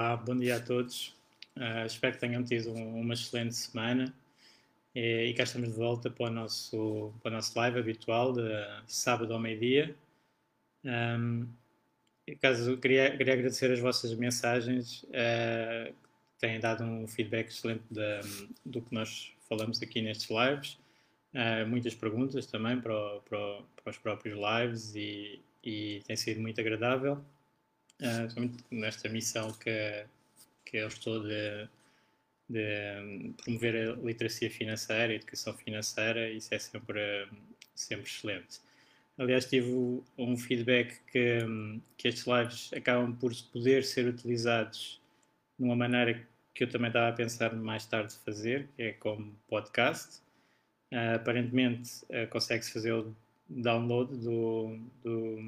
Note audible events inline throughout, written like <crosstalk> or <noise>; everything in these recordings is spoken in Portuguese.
Olá, bom dia a todos. Uh, espero que tenham tido um, uma excelente semana e, e cá estamos de volta para o nosso, para o nosso live habitual de sábado ao meio-dia. Um, caso queria, queria agradecer as vossas mensagens, uh, têm dado um feedback excelente do que nós falamos aqui nestes lives. Uh, muitas perguntas também para, o, para, o, para, os próprios lives e, e tem sido muito agradável nesta missão que, que eu estou de, de promover a literacia financeira, a educação financeira, isso é sempre, sempre excelente. Aliás, tive um feedback que, que estes lives acabam por poder ser utilizados de uma maneira que eu também estava a pensar mais tarde fazer, que é como podcast. Uh, aparentemente, uh, consegue-se fazer o download do, do,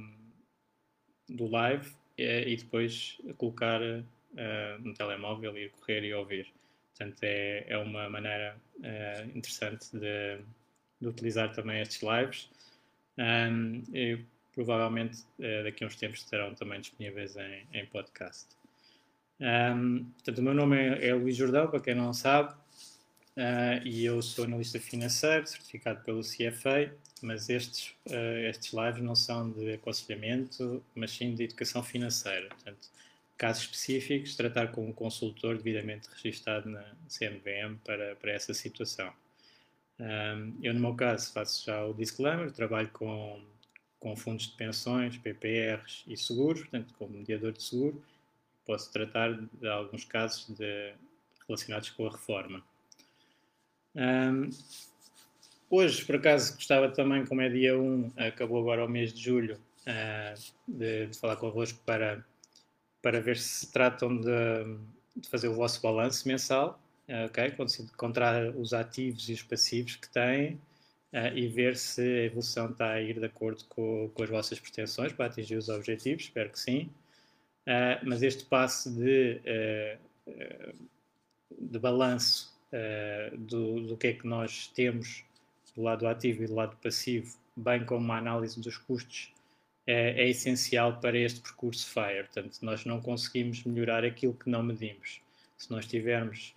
do live e depois colocar uh, no telemóvel, ir correr e ouvir. Portanto, é, é uma maneira uh, interessante de, de, utilizar também estes lives. Um, e provavelmente uh, daqui a uns tempos estarão também disponíveis em, em podcast. Um, portanto, o meu nome é, é Luís Jordão, para quem não sabe, uh, e eu sou analista financeiro, certificado pelo CFA mas estes, uh, estes lives não são de aconselhamento, mas sim de educação financeira. Portanto, casos específicos, tratar com um consultor devidamente registado na CMVM para, para essa situação. Um, eu, no meu caso, faço já o disclaimer, trabalho com, com fundos de pensões, PPRs e seguros, portanto, como mediador de seguro, posso tratar de alguns casos de, relacionados com a reforma. Um, Hoje, por acaso, gostava também, como é dia 1, acabou agora o mês de julho, uh, de, de, falar convosco para, para ver se tratam de, de fazer o vosso balanço mensal, uh, ok? Encontrar os ativos e os passivos que têm uh, e ver se a evolução está a ir de acordo com, com as vossas pretensões para atingir os objetivos, espero que sim. mas este passo de, de balanço do, do que é que nós temos do lado ativo e do lado passivo, bem como uma análise dos custos, é, é, essencial para este percurso FIRE. Portanto, nós não conseguimos melhorar aquilo que não medimos. Se nós estivermos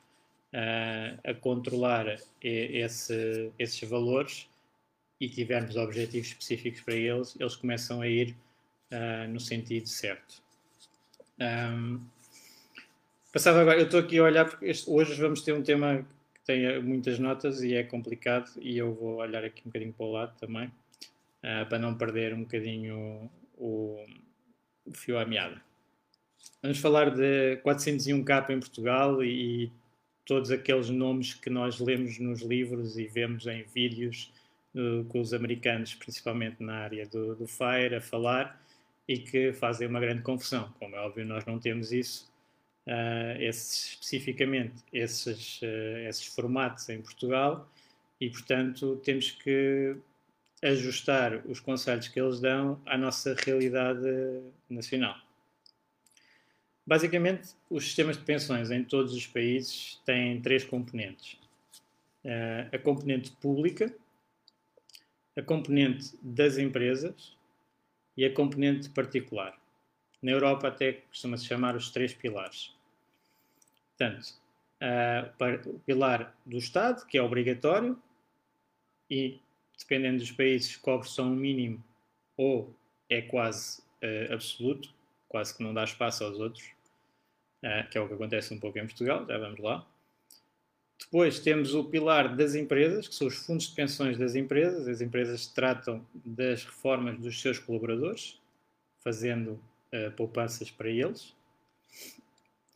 uh, a controlar esse, esses valores e tivermos objetivos específicos para eles, eles começam a ir uh, no sentido certo. Um, passava agora, eu estou aqui a olhar porque este, hoje vamos ter um tema tem muitas notas e é complicado e eu vou olhar aqui um bocadinho para o lado também uh, para não perder um bocadinho o, o, fio à meada. Vamos falar de 401k em Portugal e, e todos aqueles nomes que nós lemos nos livros e vemos em vídeos uh, com os americanos, principalmente na área do, do FIRE, a falar e que fazem uma grande confusão. Como é óbvio, nós não temos isso uh, esses, especificamente esses, uh, esses formatos em Portugal e, portanto, temos que ajustar os conselhos que eles dão à nossa realidade nacional. Basicamente, os sistemas de pensões em todos os países têm três componentes: uh, a componente pública, a componente das empresas e a componente particular. Na Europa até costuma-se chamar os três pilares. Portanto, uh, o pilar do Estado, que é obrigatório, e dependendo dos países, cobre só um mínimo ou é quase uh, absoluto, quase que não dá espaço aos outros, uh, que é o que acontece um pouco em Portugal, já vamos lá. Depois temos o pilar das empresas, que são os fundos de pensões das empresas. As empresas tratam das reformas dos seus colaboradores, fazendo uh, poupanças para eles.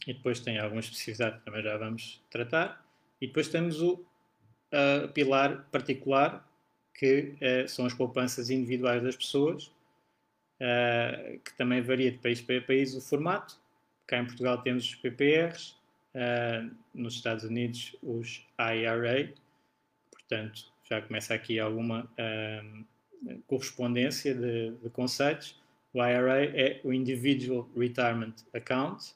E depois tem alguma especificidade que também já vamos tratar. E depois temos o uh, pilar particular, que uh, são as poupanças individuais das pessoas, que também varia de país para país o formato. Cá em Portugal temos os PPRs, uh, nos Estados Unidos os IRA, portanto já começa aqui alguma uh, correspondência de, de, conceitos. O IRA é o Individual Retirement Account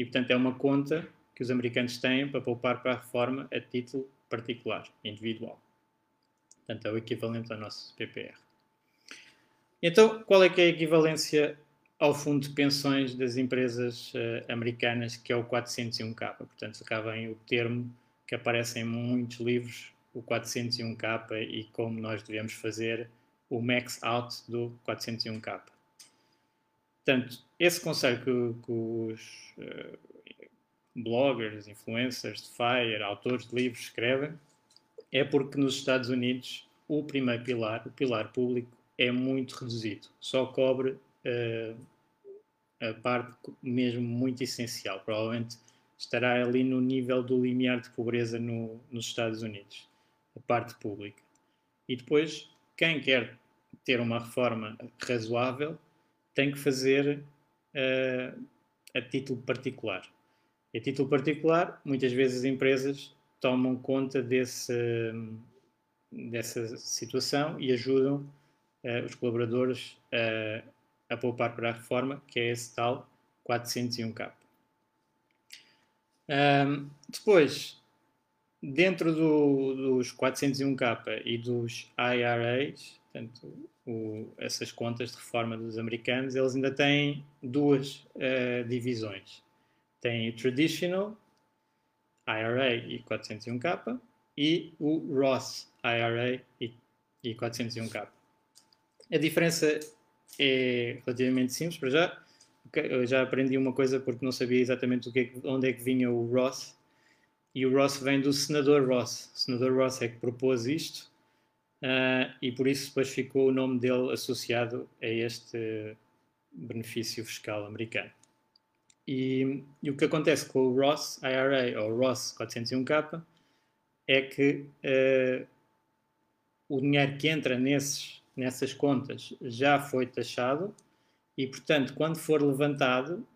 e portanto é uma conta que os americanos têm para poupar para a reforma a título particular, individual. Portanto é o equivalente ao nosso PPR. Então, qual é que é a equivalência ao fundo de pensões das empresas uh, americanas, que é o 401k. Portanto, cá vem o termo que aparece em muitos livros, o 401k e como nós devemos fazer o max out do 401k. Portanto, esse conselho que, que os uh, bloggers, influencers de FIRE, autores de livros escrevem, é porque nos Estados Unidos o primeiro pilar, o pilar público, é muito reduzido. Só cobre uh, a parte mesmo muito essencial. Provavelmente estará ali no nível do limiar de pobreza no, nos Estados Unidos, a parte pública. E depois, quem quer ter uma reforma razoável tem que fazer uh, a título particular. E a título particular, muitas vezes as empresas tomam conta desse, dessa situação e ajudam uh, os colaboradores a a poupar para a reforma, que é esse tal 401k. Um, depois, dentro do, dos 401k e dos IRAs, portanto, o, essas contas de reforma dos americanos, eles ainda têm duas uh, divisões. Tem o Traditional IRA e 401k e o Roth IRA e, e 401k. A diferença é relativamente simples para já. Eu já aprendi uma coisa porque não sabia exatamente o que, onde é que vinha o Ross. E o Ross vem do senador Ross. O senador Ross é que propôs isto uh, e por isso depois ficou o nome dele associado a este benefício fiscal americano. E, e o que acontece com o Ross IRA ou Ross 401k é que uh, o dinheiro que entra nesses nessas contas já foi taxado e, portanto, quando for levantado,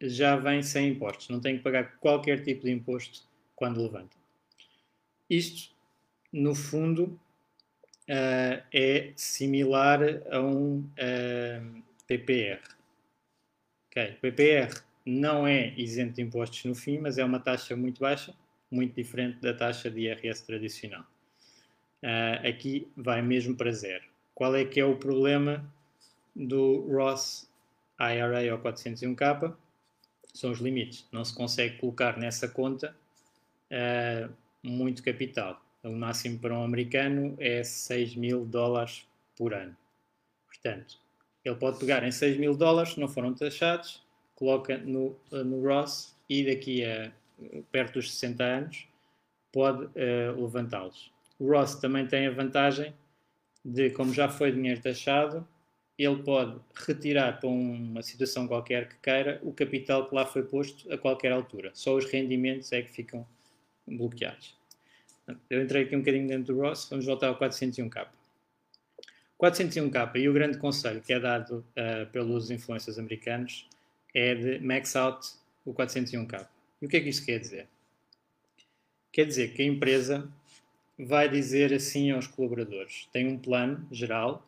já vem sem impostos. Não tem que pagar qualquer tipo de imposto quando levanta. Isto, no fundo, uh, é similar a um uh, eh, PPR. Okay. O PPR não é isento de impostos no fim, mas é uma taxa muito baixa, muito diferente da taxa de IRS tradicional. Uh, aqui vai mesmo para zero. Qual é que é o problema do Ross IRA ou 401k? São os limites. Não se consegue colocar nessa conta muito capital. O máximo para um americano é 6 mil dólares por ano. Portanto, ele pode pegar em 6 mil dólares, não foram taxados, coloca no, no Ross e daqui a perto dos 60 anos pode uh, levantá-los. O Ross também tem a vantagem de como já foi dinheiro taxado, ele pode retirar para uma situação qualquer que queira o capital que lá foi posto a qualquer altura. Só os rendimentos é que ficam bloqueados. Eu entrei aqui um bocadinho dentro do Ross, vamos voltar ao 401k. 401k e o grande conselho que é dado uh, pelos influencers americanos é de max out o 401k. E o que é que isto quer dizer? Quer dizer que a empresa vai dizer assim aos colaboradores: tem um plano geral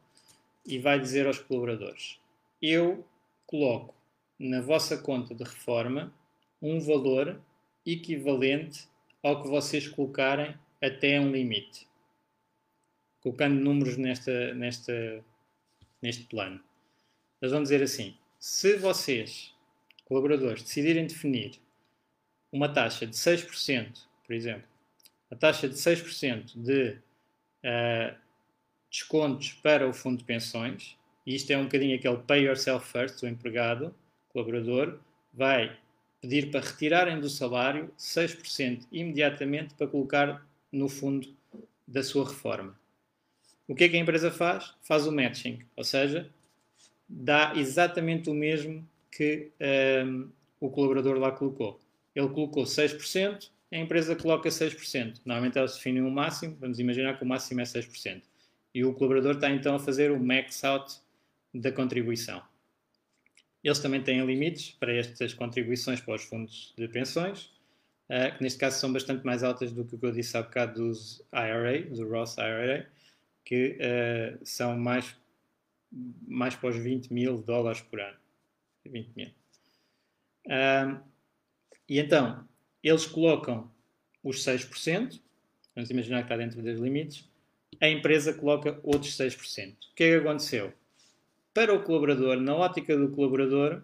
e vai dizer aos colaboradores: eu coloco na vossa conta de reforma um valor equivalente ao que vocês colocarem até um limite. Colocando números nesta, nesta, neste plano. Eles vão dizer assim: se vocês, colaboradores, decidirem definir uma taxa de 6%, por exemplo, a taxa de 6% de uh, descontos para o fundo de pensões, E isto é um bocadinho aquele pay yourself first, o empregado, colaborador, vai pedir para retirarem do salário 6% imediatamente para colocar no fundo da sua reforma. O que é que a empresa faz? Faz o matching, ou seja, dá exatamente o mesmo que um, o colaborador lá colocou. Ele colocou 6%, a empresa coloca 6%. Normalmente eles definem um máximo, vamos imaginar que o máximo é 6%. E o colaborador está então a fazer o max out da contribuição. Eles também têm limites para estas contribuições para os fundos de pensões, que neste caso são bastante mais altas do que o que eu disse há bocado dos IRA, do Roth IRA, que uh, são mais, mais para os 20 mil dólares por ano. 20 mil. Uh, e então, eles colocam os 6%, vamos imaginar que está dentro dos limites, a empresa coloca outros 6%. O que é que aconteceu? Para o colaborador, na ótica do colaborador,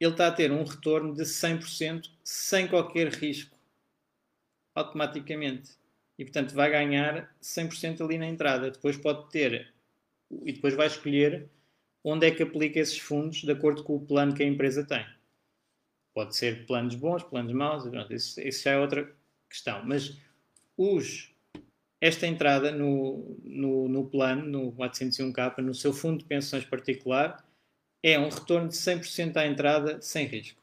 ele está a ter um retorno de 100% sem qualquer risco, automaticamente. E, portanto, vai ganhar 100% ali na entrada. Depois pode ter, e depois vai escolher onde é que aplica esses fundos de acordo com o plano que a empresa tem. Pode ser planos bons, planos maus, isso, isso já é outra questão. Mas os, esta entrada no, no, no plano, no 401k, no seu fundo de pensões particular, é um retorno de 100% à entrada sem risco.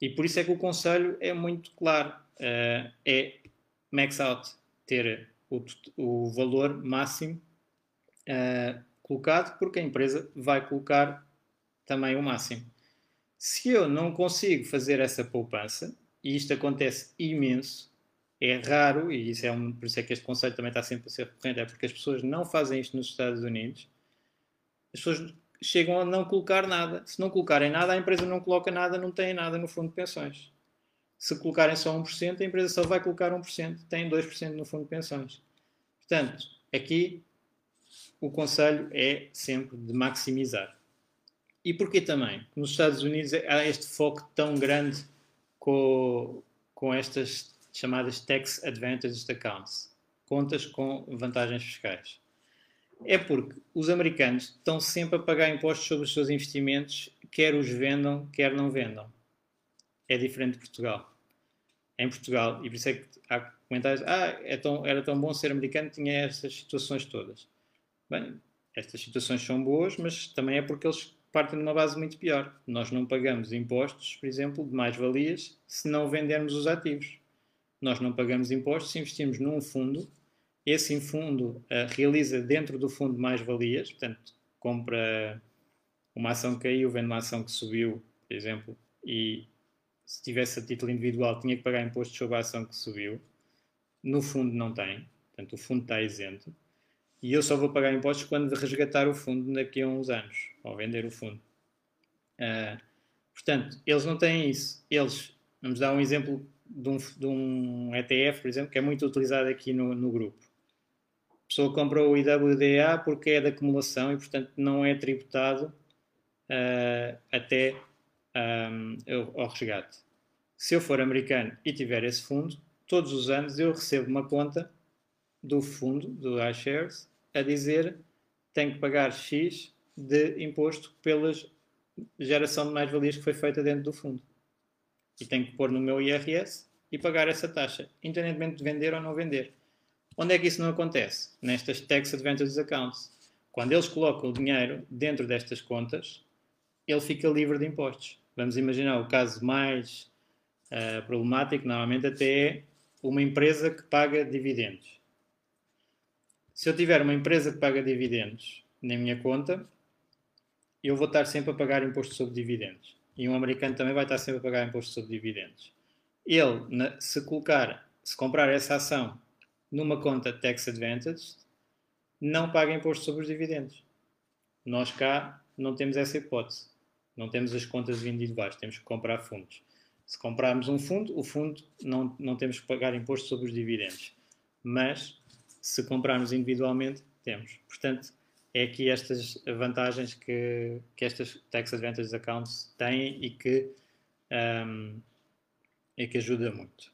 E por isso é que o conselho é muito claro. Uh, é max out, ter o, o valor máximo uh, colocado, porque a empresa vai colocar também o máximo. Se eu não consigo fazer essa poupança, e isto acontece imenso, é raro, e isso é um, por isso é que este conselho também está sempre a ser recorrente, é porque as pessoas não fazem isto nos Estados Unidos, as pessoas chegam a não colocar nada. Se não colocarem nada, a empresa não coloca nada, não tem nada no fundo de pensões. Se colocarem só 1%, a empresa só vai colocar 1%, tem 2% no fundo de pensões. Portanto, aqui o conselho é sempre de maximizar. E porquê também? Nos Estados Unidos há este foco tão grande com, com estas chamadas Tax Advantage Accounts, contas com vantagens fiscais. É porque os americanos estão sempre a pagar impostos sobre os seus investimentos, quer os vendam, quer não vendam. É diferente de Portugal. Em Portugal, e por isso é que há comentários, ah, é tão, era tão bom ser americano, tinha estas situações todas. Bem, estas situações são boas, mas também é porque eles partem de uma base muito pior. Nós não pagamos impostos, por exemplo, de mais-valias se não vendermos os ativos. Nós não pagamos impostos se investimos num fundo. Esse fundo uh, realiza dentro do fundo mais-valias, portanto, compra uma ação que caiu, vende uma ação que subiu, por exemplo, e se tivesse a título individual tinha que pagar impostos sobre a ação que subiu. No fundo não tem, portanto o fundo está isento. E eu só vou pagar impostos quando resgatar o fundo daqui a uns anos, ou vender o fundo. Uh, portanto, eles não têm isso. Eles, vamos dar um exemplo de um, de um ETF, por exemplo, que é muito utilizado aqui no, no grupo. Pessoa compra o IWDA porque é de acumulação e, portanto, não é tributado uh, até um, ao resgate. Se eu for americano e tiver esse fundo, todos os anos eu recebo uma conta do fundo, do iShares, a dizer tenho que pagar X de imposto pela geração de mais-valias que foi feita dentro do fundo. E tenho que pôr no meu IRS e pagar essa taxa, independentemente de vender ou não vender. Onde é que isso não acontece? Nestas Tax Advantage Accounts. Quando eles colocam o dinheiro dentro destas contas, ele fica livre de impostos. Vamos imaginar o caso mais uh, problemático, normalmente até é uma empresa que paga dividendos. Se eu tiver uma empresa que paga dividendos na minha conta, eu vou estar sempre a pagar imposto sobre dividendos. E um americano também vai estar sempre a pagar imposto sobre dividendos. Ele, se colocar, se comprar essa ação numa conta Tax Advantage, não paga imposto sobre os dividendos. Nós cá não temos essa hipótese. Não temos as contas individuais, temos que comprar fundos. Se comprarmos um fundo, o fundo não, não temos que pagar imposto sobre os dividendos. Mas, se comprarmos individualmente, temos. Portanto, é aqui estas vantagens que, que estas Tax Advantage Accounts têm e que, um, e que ajuda muito.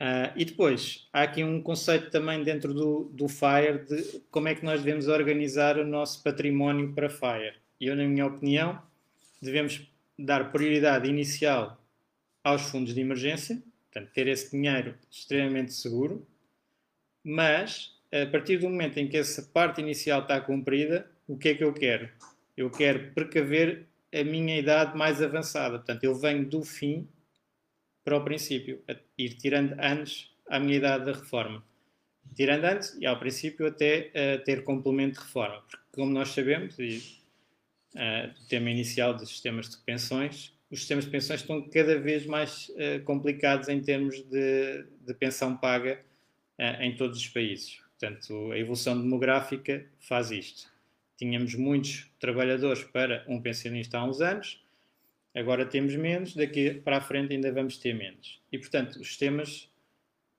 Uh, e depois, há aqui um conceito também dentro do, do FIRE de como é que nós devemos organizar o nosso património para FIRE. Eu, na minha opinião, devemos dar prioridade inicial aos fundos de emergência, portanto, ter esse dinheiro extremamente seguro, mas a partir do momento em que essa parte inicial está cumprida, o que é que eu quero? Eu quero precaver a minha idade mais avançada. Portanto, eu venho do fim para o princípio, ir tirando anos à minha idade da reforma. Tirando antes e ao princípio até uh, ter complemento de reforma. Porque, como nós sabemos, e uh, do tema inicial dos sistemas de pensões, os sistemas de pensões estão cada vez mais uh, complicados em termos de, de pensão paga em todos os países. Portanto, a evolução demográfica faz isto. Tínhamos muitos trabalhadores para um pensionista há uns anos, agora temos menos, daqui para a frente ainda vamos ter menos. E, portanto, os sistemas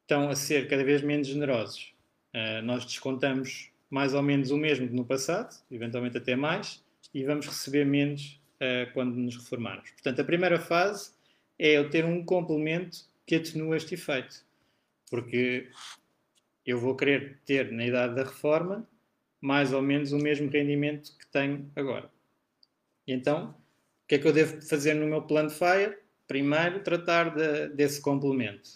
estão a ser cada vez menos generosos. Uh, nós descontamos mais ou menos o mesmo que no passado, eventualmente até mais, e vamos receber menos uh, quando nos reformarmos. Portanto, a primeira fase é eu ter um complemento que atenua este efeito. Porque eu vou querer ter na idade da reforma mais ou menos o mesmo rendimento que tenho agora. E então, que é que eu devo fazer no meu plano de FIRE? Primeiro, tratar de, desse complemento.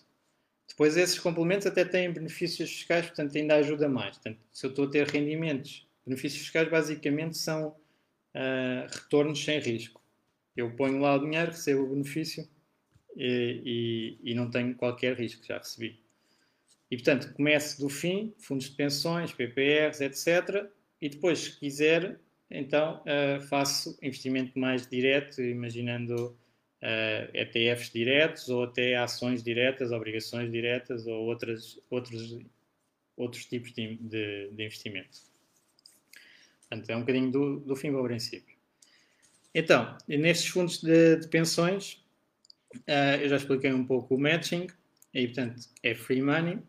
Depois, esses complementos até têm benefícios fiscais, portanto, ainda ajuda mais. Portanto, se eu estou a ter rendimentos, benefícios fiscais basicamente são uh, retornos sem risco. Eu ponho lá o dinheiro, recebo o benefício e, e, e não tenho qualquer risco, já recebi. E, portanto, começo do fim, fundos de pensões, PPRs, etc. E depois, se quiser, então uh, faço investimento mais direto, imaginando uh, eh, ETFs diretos ou até ações diretas, obrigações diretas ou outras, outros, outros tipos de, de, de investimento. Portanto, é um bocadinho do, do fim para o princípio. Então, nestes fundos de, de pensões, uh, eu já expliquei um pouco o matching, e portanto é free money,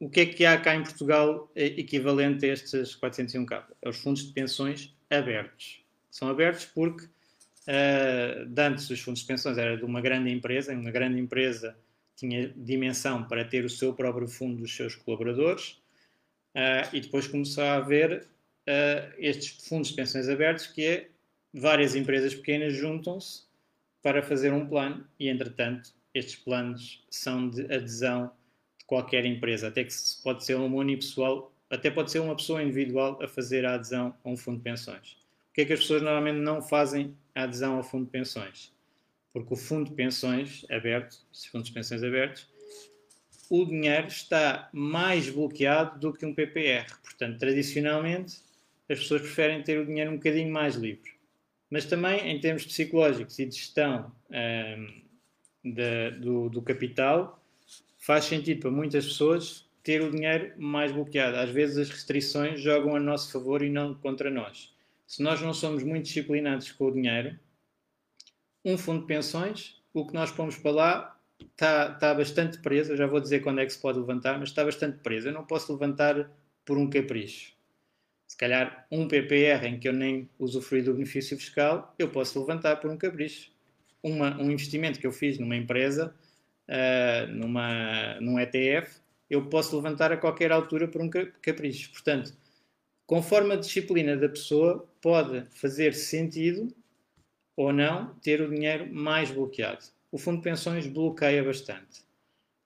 o que é que há cá em Portugal equivalente a estes 401k? É os fundos de pensões abertos. São abertos porque uh, antes os fundos de pensões era de uma grande empresa, uma grande empresa tinha dimensão para ter o seu próprio fundo dos seus colaboradores uh, e depois começou a haver uh, estes fundos de pensões abertos que é várias empresas pequenas juntam-se para fazer um plano e entretanto estes planos são de adesão qualquer empresa, até que pode ser uma unipessoal, até pode ser uma pessoa individual a fazer a adesão a um fundo de pensões. O que é que as pessoas normalmente não fazem a adesão ao fundo de pensões? Porque o fundo de pensões aberto, os fundos de pensões abertos, o dinheiro está mais bloqueado do que um PPR. Portanto, tradicionalmente, as pessoas preferem ter o dinheiro um bocadinho mais livre. Mas também, em termos psicológicos e de gestão de, do, do capital, faz sentido para muitas pessoas ter o dinheiro mais bloqueado. Às vezes as restrições jogam a nosso favor e não contra nós. Se nós não somos muito disciplinados com o dinheiro, um fundo de pensões, o que nós pomos para lá está, está bastante preso. Eu já vou dizer quando é que se pode levantar, mas está bastante preso. Eu não posso levantar por um capricho. Se calhar um PPR em que eu nem usufruí do benefício fiscal, eu posso levantar por um capricho. Uma, um investimento que eu fiz numa empresa uh, numa, num ETF, eu posso levantar a qualquer altura por um capricho. Portanto, conforme a disciplina da pessoa, pode fazer sentido ou não ter o dinheiro mais bloqueado. O fundo de pensões bloqueia bastante.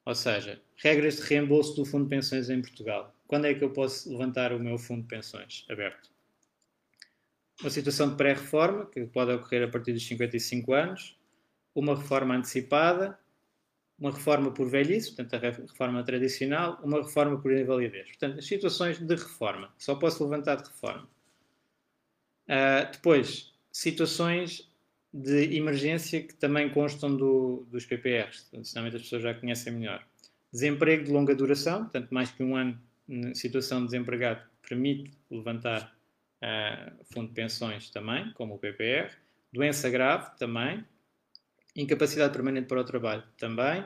Ou seja, regras de reembolso do fundo de pensões em Portugal. Quando é que eu posso levantar o meu fundo de pensões aberto? Uma situação de pré-reforma, que pode ocorrer a partir dos 55 anos, uma reforma antecipada, uma reforma por velhice, portanto, a reforma tradicional, uma reforma por invalidez. Portanto, as situações de reforma. Só posso levantar de reforma. Uh, depois, situações de emergência que também constam do, dos PPRs. Sinceramente, as pessoas já conhecem melhor. Desemprego de longa duração, portanto, mais que um ano em situação de desempregado, permite levantar uh, fundo de pensões também, como o PPR. Doença grave também, incapacidade permanente para o trabalho também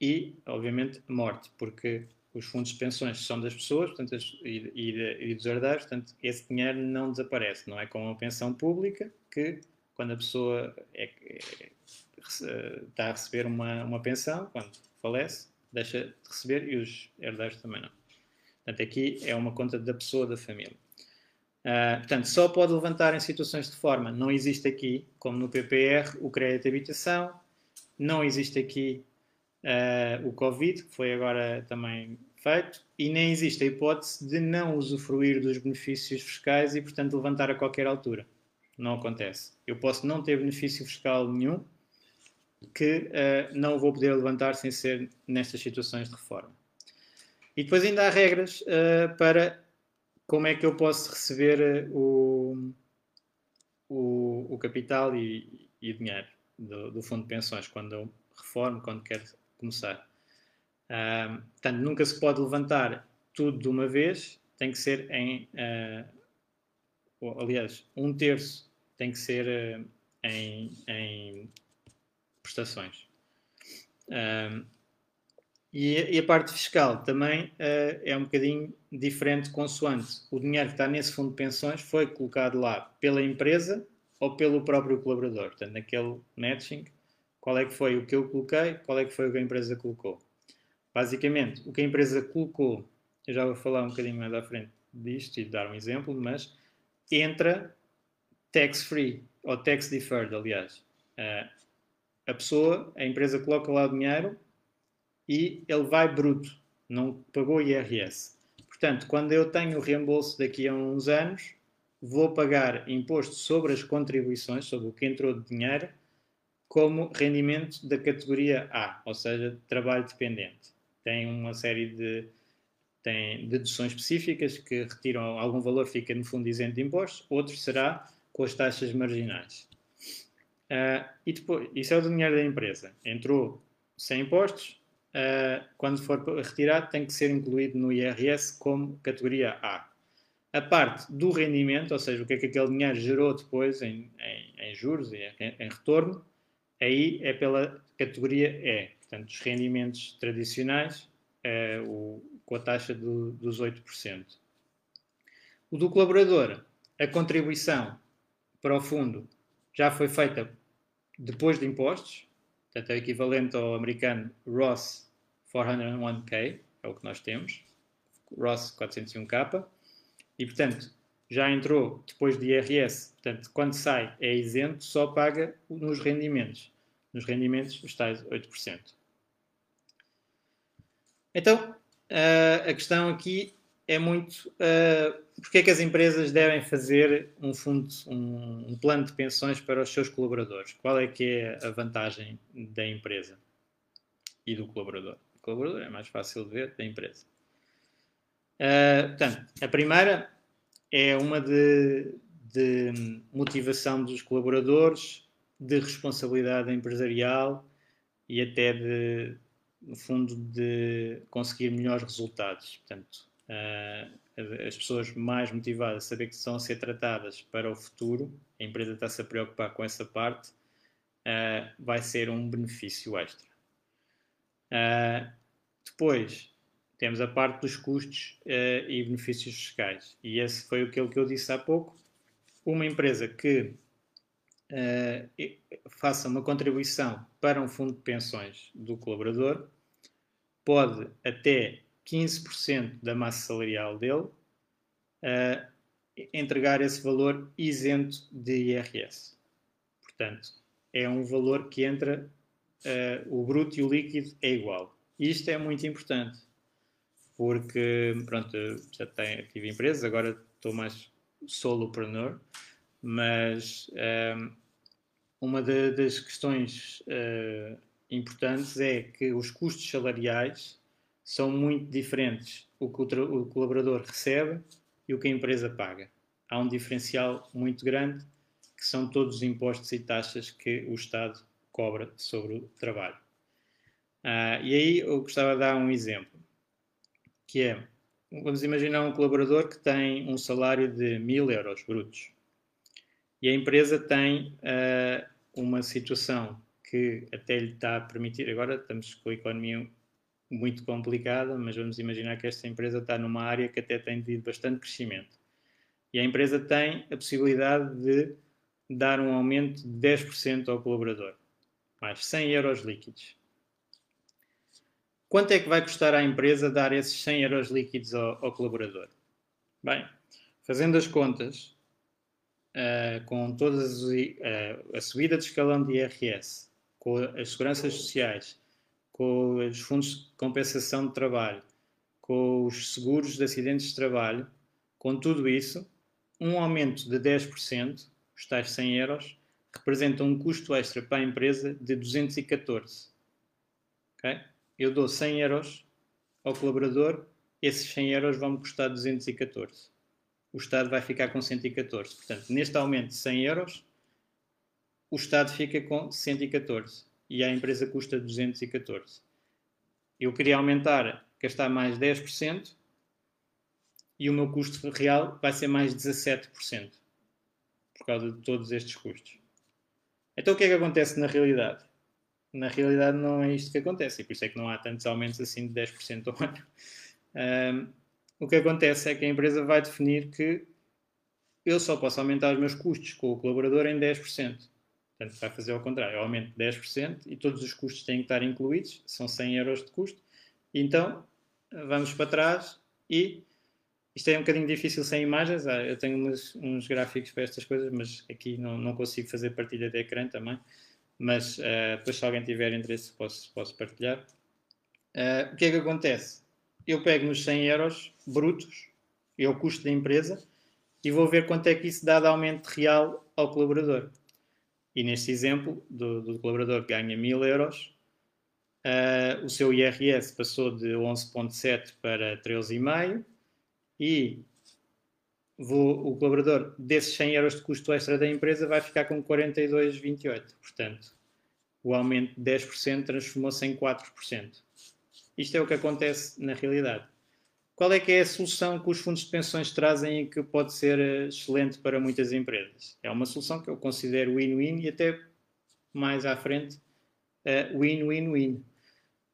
e, obviamente, morte, porque os fundos de pensões são das pessoas portanto, e, e, e dos herdeiros, portanto, esse dinheiro não desaparece. Não é como a pensão pública, que quando a pessoa é, é, está a receber uma, uma pensão, quando falece, deixa de receber e os herdeiros também não. Portanto, aqui é uma conta da pessoa da família. Uh, portanto, só pode levantar em situações de forma. Não existe aqui, como no PPR, o crédito de habitação, não existe aqui uh, o Covid, que foi agora também feito, e nem existe a hipótese de não usufruir dos benefícios fiscais e, portanto, levantar a qualquer altura. Não acontece. Eu posso não ter benefício fiscal nenhum que uh, não vou poder levantar sem ser nestas situações de reforma. E depois ainda há regras uh, para como é que eu posso receber o, o, o capital e, e dinheiro do, do, fundo de pensões quando eu reformo, quando quero começar. Uh, portanto, nunca se pode levantar tudo de uma vez, tem que ser em. Uh, aliás, um terço tem que ser uh, em, em, prestações. E, e, a parte fiscal também é um bocadinho diferente, consoante o dinheiro que está nesse fundo de pensões foi colocado lá pela empresa ou pelo próprio colaborador. Portanto, naquele matching, qual é que foi o que eu coloquei, qual é que foi o que a empresa colocou. Basicamente, o que a empresa colocou, eu já vou falar um bocadinho mais à frente disto e dar um exemplo, mas entra tax-free, ou tax-deferred, aliás. Uh, a pessoa, a empresa coloca lá o dinheiro e ele vai bruto, não pagou IRS. Portanto, quando eu tenho o reembolso daqui a uns anos, vou pagar imposto sobre as contribuições, sobre o que entrou de dinheiro, como rendimento da categoria A, ou seja, trabalho dependente tem uma série de tem deduções específicas que retiram algum valor, fica no fundo isento de impostos, outro será com as taxas marginais. Uh, e depois, isso é o dinheiro da empresa. Entrou sem impostos, quando for retirado, tem que ser incluído no IRS como categoria A. A parte do rendimento, ou seja, o que é que aquele dinheiro gerou depois em, em, em juros e em, em retorno, aí é pela categoria E. Portanto, os rendimentos tradicionais, é, o, com a taxa do, dos 8%. O do colaborador, a contribuição para o fundo já foi feita depois de impostos, portanto, é equivalente ao americano Ross 401k, é o que nós temos, Ross 401k, e portanto já entrou depois de IRS, portanto, quando sai é isento, só paga nos rendimentos. Nos rendimentos, os tais 8%. Então, uh, a questão aqui é muito uh, porque é que as empresas devem fazer um fundo, um, plano de pensões para os seus colaboradores? Qual é que é a vantagem da empresa e do colaborador? Colaborador é mais fácil de ver da empresa. Uh, portanto, a primeira é uma de, de motivação dos colaboradores, de responsabilidade empresarial e até de, no fundo, de conseguir melhores resultados. Portanto, uh, as pessoas mais motivadas a saber que estão a ser tratadas para o futuro, a empresa está-se a preocupar com essa parte, uh, vai ser um benefício extra. Uh, depois, temos a parte dos custos e benefícios fiscais. E esse foi aquilo que eu disse há pouco. Uma empresa que faça uma contribuição para um fundo de pensões do colaborador pode até 15% da massa salarial dele uh, entregar esse valor isento de IRS. Portanto, é um valor que entra, uh, o bruto e o líquido é igual. E isto é muito importante, porque, pronto, já tenho, tive empresas, agora estou mais solopreneur, mas um, eh, uma de, das questões uh, importantes é que os custos salariais são muito diferentes o que o, o colaborador recebe e o que a empresa paga. Há um diferencial muito grande que são todos os impostos e taxas que o Estado cobra sobre o trabalho. Ah, e aí eu gostava de dar um exemplo, que é, vamos imaginar um colaborador que tem um salário de mil euros brutos e a empresa tem ah, uma situação que até lhe está a permitir, agora estamos com a economia muito complicada, mas vamos imaginar que esta empresa está numa área que até tem tido bastante crescimento. E a empresa tem a possibilidade de dar um aumento de 10% ao colaborador, mais 100 euros líquidos. quanto é que vai custar à empresa dar esses 100 euros líquidos ao, ao colaborador? Bem, fazendo as contas, uh, com todas uh, a subida de escalão de IRS, com as seguranças sociais, com os fundos de compensação de trabalho, com os seguros de acidentes de trabalho, com tudo isso, um aumento de 10%, os tais 100 euros, representa um custo extra para a empresa de 214. Okay? Eu dou 100 euros ao colaborador, esses 100 euros vão me custar 214. O Estado vai ficar com 114. Portanto, neste aumento de 100 euros, o Estado fica com 114 e a empresa custa 214. Eu queria aumentar, gastar mais 10% e o meu custo real vai ser mais 17% por causa de todos estes custos. Então o que é que acontece na realidade? Na realidade não é isto que acontece e por isso é que não há tantos aumentos assim de 10% ao ano. Um, o que acontece é que a empresa vai definir que eu só posso aumentar os meus custos com o colaborador em 10%. Portanto, vai fazer ao contrário, eu aumento 10% e todos os custos têm que estar incluídos, são 100 euros de custo. Então, vamos para trás e isto é um bocadinho difícil sem imagens. Eu tenho uns, uns, gráficos para estas coisas, mas aqui não, não consigo fazer partilha de ecrã também. Mas uh, depois, se alguém tiver interesse, posso, posso partilhar. Uh, o que é que acontece? Eu pego nos 100 euros brutos, é o custo da empresa, e vou ver quanto é que isso dá de aumento real ao colaborador. E neste exemplo do, do colaborador que ganha 1000 euros, uh, o seu IRS passou de 11,7 para 13,5 e vou, o colaborador desses 100 euros de custo extra da empresa vai ficar com 42,28. Portanto, o aumento de 10% transformou-se em 4%. Isto é o que acontece na realidade. Qual é que é a solução que os fundos de pensões trazem e que pode ser eh, excelente para muitas empresas? É uma solução que eu considero win-win e até mais à frente uh, win-win-win.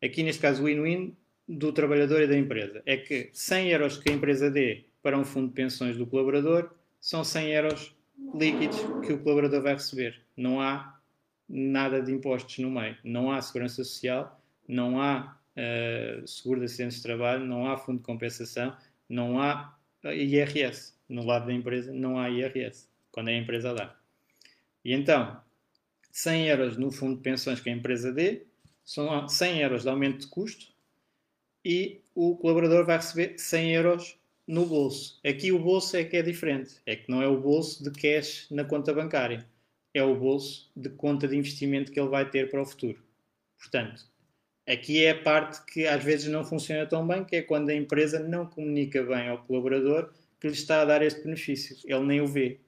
Aqui neste caso win-win do trabalhador e da empresa. É que 100 euros que a empresa dê para um fundo de pensões do colaborador são 100 euros líquidos que o colaborador vai receber. Não há nada de impostos no meio. Não há segurança social, não há uh, seguro de acidentes de trabalho, não há fundo de compensação, não há IRS. No lado da empresa não há IRS, quando é a empresa dá. E então, 100 euros no fundo de pensões que a empresa dê, são 100 euros de aumento de custo e o colaborador vai receber 100 euros no bolso. Aqui o bolso é que é diferente. É que não é o bolso de cash na conta bancária. É o bolso de conta de investimento que ele vai ter para o futuro. Portanto, Aqui é a parte que às vezes não funciona tão bem, que é quando a empresa não comunica bem ao colaborador que lhe está a dar este benefício. Ele nem o vê.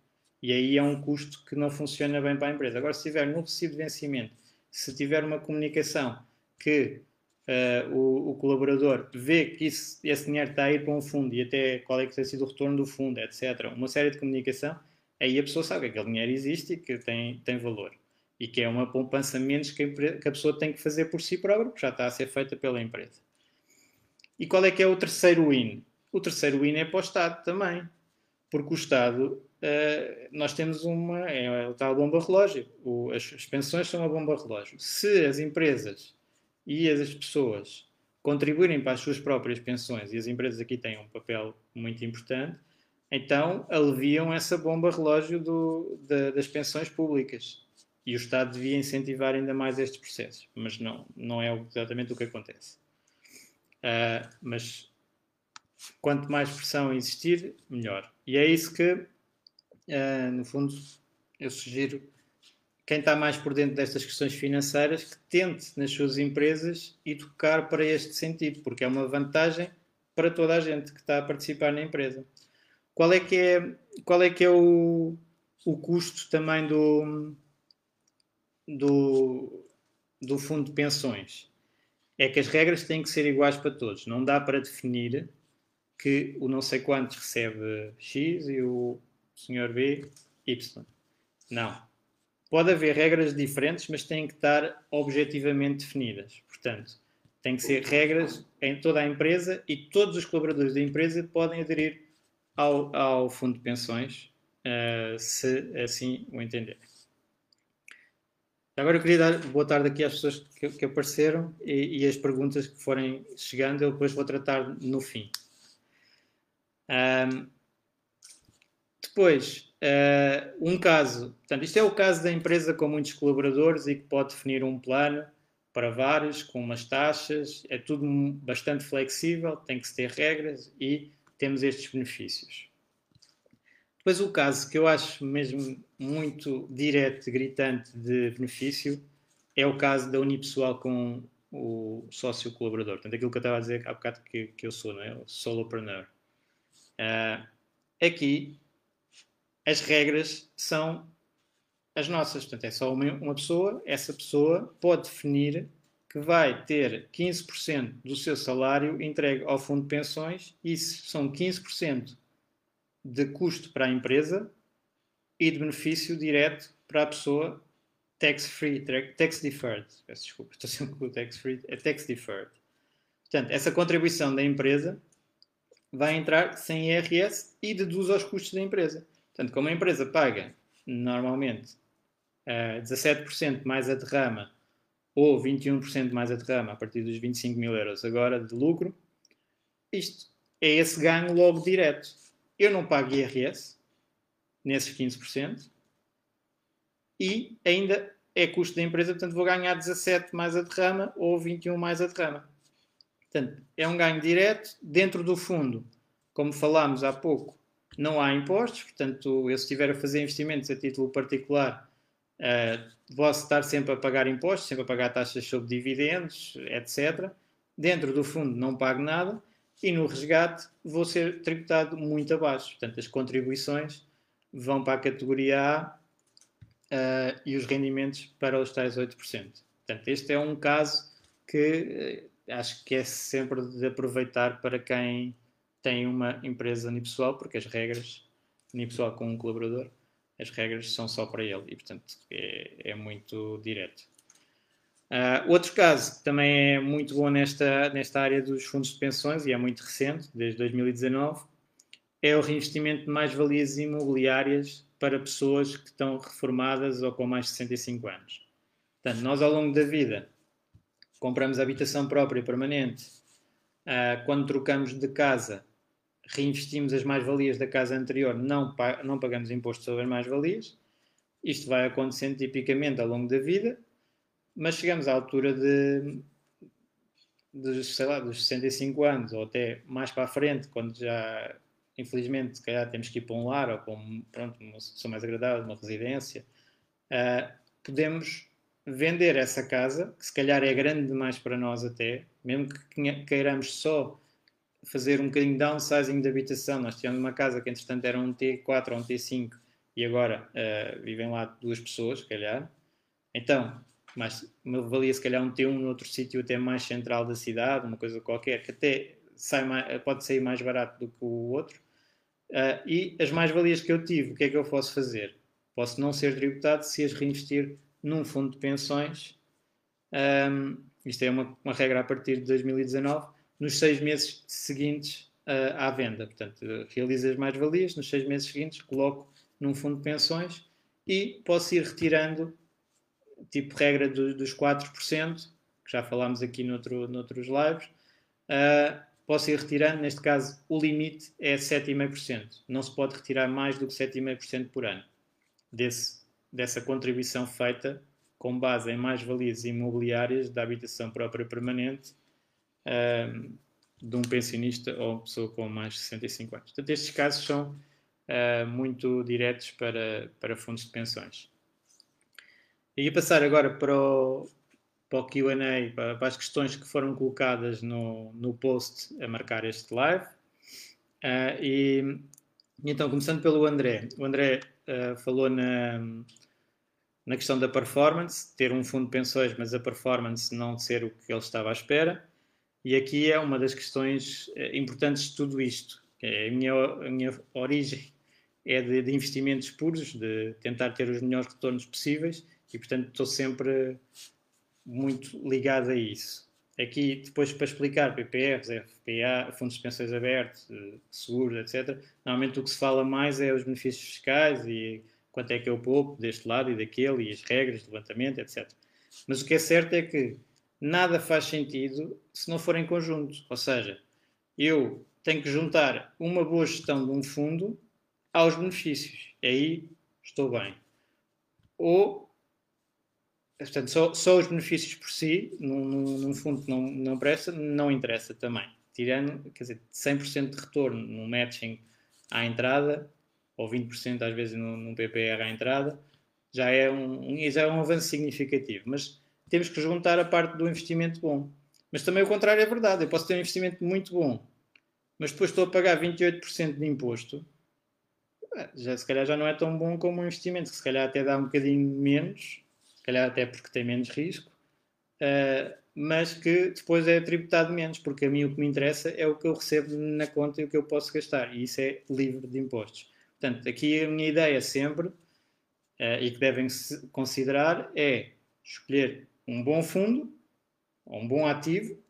E aí é um custo que não funciona bem para a empresa. Agora, se tiver no recibo de vencimento, se tiver uma comunicação que uh, o, o, colaborador vê que isso, esse dinheiro está a ir para um fundo e até qual é que tem sido o retorno do fundo, etc., uma série de comunicação, aí a pessoa sabe que aquele dinheiro existe e que tem, tem valor e que é uma poupança menos que a, pessoa tem que fazer por si própria, porque já está a ser feita pela empresa. E qual é que é o terceiro win? O terceiro win é para o Estado também, porque o Estado, uh, nós temos uma, é a tal bomba relógio, o, as, as pensões são uma bomba relógio. Se as empresas e as pessoas contribuírem para as suas próprias pensões, e as empresas aqui têm um papel muito importante, então aliviam essa bomba relógio do, da, das pensões públicas. E o Estado devia incentivar ainda mais estes processos, mas não, não é exatamente o que acontece. Uh, mas quanto mais pressão existir, melhor. E é isso que, uh, no fundo, eu sugiro quem está mais por dentro destas questões financeiras que tente nas suas empresas educar para este sentido, porque é uma vantagem para toda a gente que está a participar na empresa. Qual é que é, qual é, que é o, o custo também do, do, do fundo de pensões é que as regras têm que ser iguais para todos. Não dá para definir que o não sei quantos recebe X e o senhor B Y. Não. Pode haver regras diferentes, mas têm que estar objetivamente definidas. Portanto, tem que ser regras em toda a empresa e todos os colaboradores da empresa podem aderir ao, ao fundo de pensões, uh, se assim o entenderem. Agora eu queria dar boa tarde aqui às pessoas que, que apareceram e, e, as perguntas que forem chegando, eu depois vou tratar no fim. Um, depois, uh, um caso, portanto, isto é o caso da empresa com muitos colaboradores e que pode definir um plano para vários, com umas taxas, é tudo bastante flexível, tem que se ter regras e temos estes benefícios. Depois o caso que eu acho mesmo muito direto, gritante de benefício, é o caso da unipessoal com o sócio colaborador. Portanto, aquilo que eu estava a dizer há bocado que, que eu sou, não é? O solopreneur. Uh, aqui, as regras são as nossas. Portanto, é só uma, uma pessoa, essa pessoa pode definir que vai ter 15% do seu salário entregue ao fundo de pensões, isso são 15% de custo para a empresa e de benefício direto para a pessoa tax free, tax deferred. Peço desculpa, estou sempre com o tax free, é tax deferred. Portanto, essa contribuição da empresa vai entrar sem IRS e deduz aos custos da empresa. Portanto, como a empresa paga normalmente uh, 17% mais a derrama ou 21% mais a derrama a partir dos 25 mil euros agora de lucro, isto é esse ganho logo direto eu não pago IRS nesses 15% e ainda é custo da empresa, portanto vou ganhar 17 mais a derrama ou 21 mais a derrama. Portanto, é um ganho direto dentro do fundo. Como falámos há pouco, não há impostos, portanto, eu se estiver a fazer investimentos a título particular, uh, posso estar sempre a pagar impostos, sempre a pagar taxas sobre dividendos, etc. Dentro do fundo não pago nada e no resgate vou ser tributado muito abaixo. Portanto, as contribuições vão para a categoria A uh, e os rendimentos para os tais 8%. Portanto, este é um caso que uh, acho que é sempre de aproveitar para quem tem uma empresa unipessoal, porque as regras, unipessoal com um colaborador, as regras são só para ele e, portanto, é, é muito direto. Uh, outro caso que também é muito bom nesta, nesta área dos fundos de pensões e é muito recente, desde 2019, é o reinvestimento de mais-valias imobiliárias para pessoas que estão reformadas ou com mais de 65 anos. Portanto, nós ao longo da vida compramos habitação própria permanente, uh, quando trocamos de casa, reinvestimos as mais-valias da casa anterior, não, não pagamos imposto sobre as mais-valias. Isto vai acontecendo tipicamente ao longo da vida mas chegamos à altura de, de sei lá, dos 65 anos ou até mais para a frente, quando já, infelizmente, se calhar temos que ir para um lar ou para um, pronto, uma situação mais agradável, uma residência, uh, podemos vender essa casa, que se calhar é grande demais para nós até, mesmo que queiramos só fazer um bocadinho de downsizing de habitação. Nós tínhamos uma casa que, entretanto, era um T4 ou um T5 e agora uh, vivem lá duas pessoas, se calhar. Então, mas valia se calhar um T1 no outro sítio até mais central da cidade, uma coisa qualquer, que até sai mais, pode sair mais barato do que o outro. Uh, e as mais-valias que eu tive, o que é que eu posso fazer? Posso não ser tributado se as reinvestir num fundo de pensões. Um, isto é uma, uma, regra a partir de 2019, nos seis meses seguintes uh, à venda. Portanto, realizo as mais-valias, nos seis meses seguintes coloco num fundo de pensões e posso ir retirando tipo regra do, dos 4%, que já falámos aqui noutro, noutros lives, uh, posso ir retirando, neste caso o limite é 7,5%. Não se pode retirar mais do que 7,5% por ano desse, dessa contribuição feita com base em mais-valias imobiliárias da habitação própria permanente de um pensionista ou pessoa com mais de 65 anos. Portanto, estes casos são uh, muito diretos para, para fundos de pensões. E ia passar agora para o, para o QA, para, para, as questões que foram colocadas no, no post a marcar este live. Uh, e, então, começando pelo André. O André uh, falou na, na questão da performance, ter um fundo de pensões, mas a performance não ser o que ele estava à espera. E aqui é uma das questões uh, importantes de tudo isto. É a, minha, a minha origem é de, de investimentos puros, de tentar ter os melhores retornos possíveis e portanto estou sempre muito ligado a isso. Aqui, depois para explicar PPRs, FPA, fundos de pensões abertos, seguros, etc., normalmente o que se fala mais é os benefícios fiscais e quanto é que eu poupo deste lado e daquele, e as regras de levantamento, etc. Mas o que é certo é que nada faz sentido se não for em conjunto. Ou seja, eu tenho que juntar uma boa gestão de um fundo aos benefícios. Aí estou bem. Ou, portanto, só, só os benefícios por si, num, num fundo não, não presta, não interessa também. Tirando, quer dizer, 100% de retorno no matching à entrada, ou 20% às vezes num, num PPR à entrada, já é um, já é um avanço significativo. Mas temos que juntar a parte do investimento bom. Mas também o contrário é verdade. Eu posso ter um investimento muito bom, mas depois estou a pagar 28% de imposto. Já, se calhar já não é tão bom como um investimento, que se calhar até dá um bocadinho menos, se calhar até porque tem menos risco, uh, mas que depois é tributado menos, porque a mim o que me interessa é o que eu recebo na conta e o que eu posso gastar, e isso é livre de impostos. Portanto, aqui a minha ideia sempre, uh, e que devem considerar, é escolher um bom fundo, um bom ativo,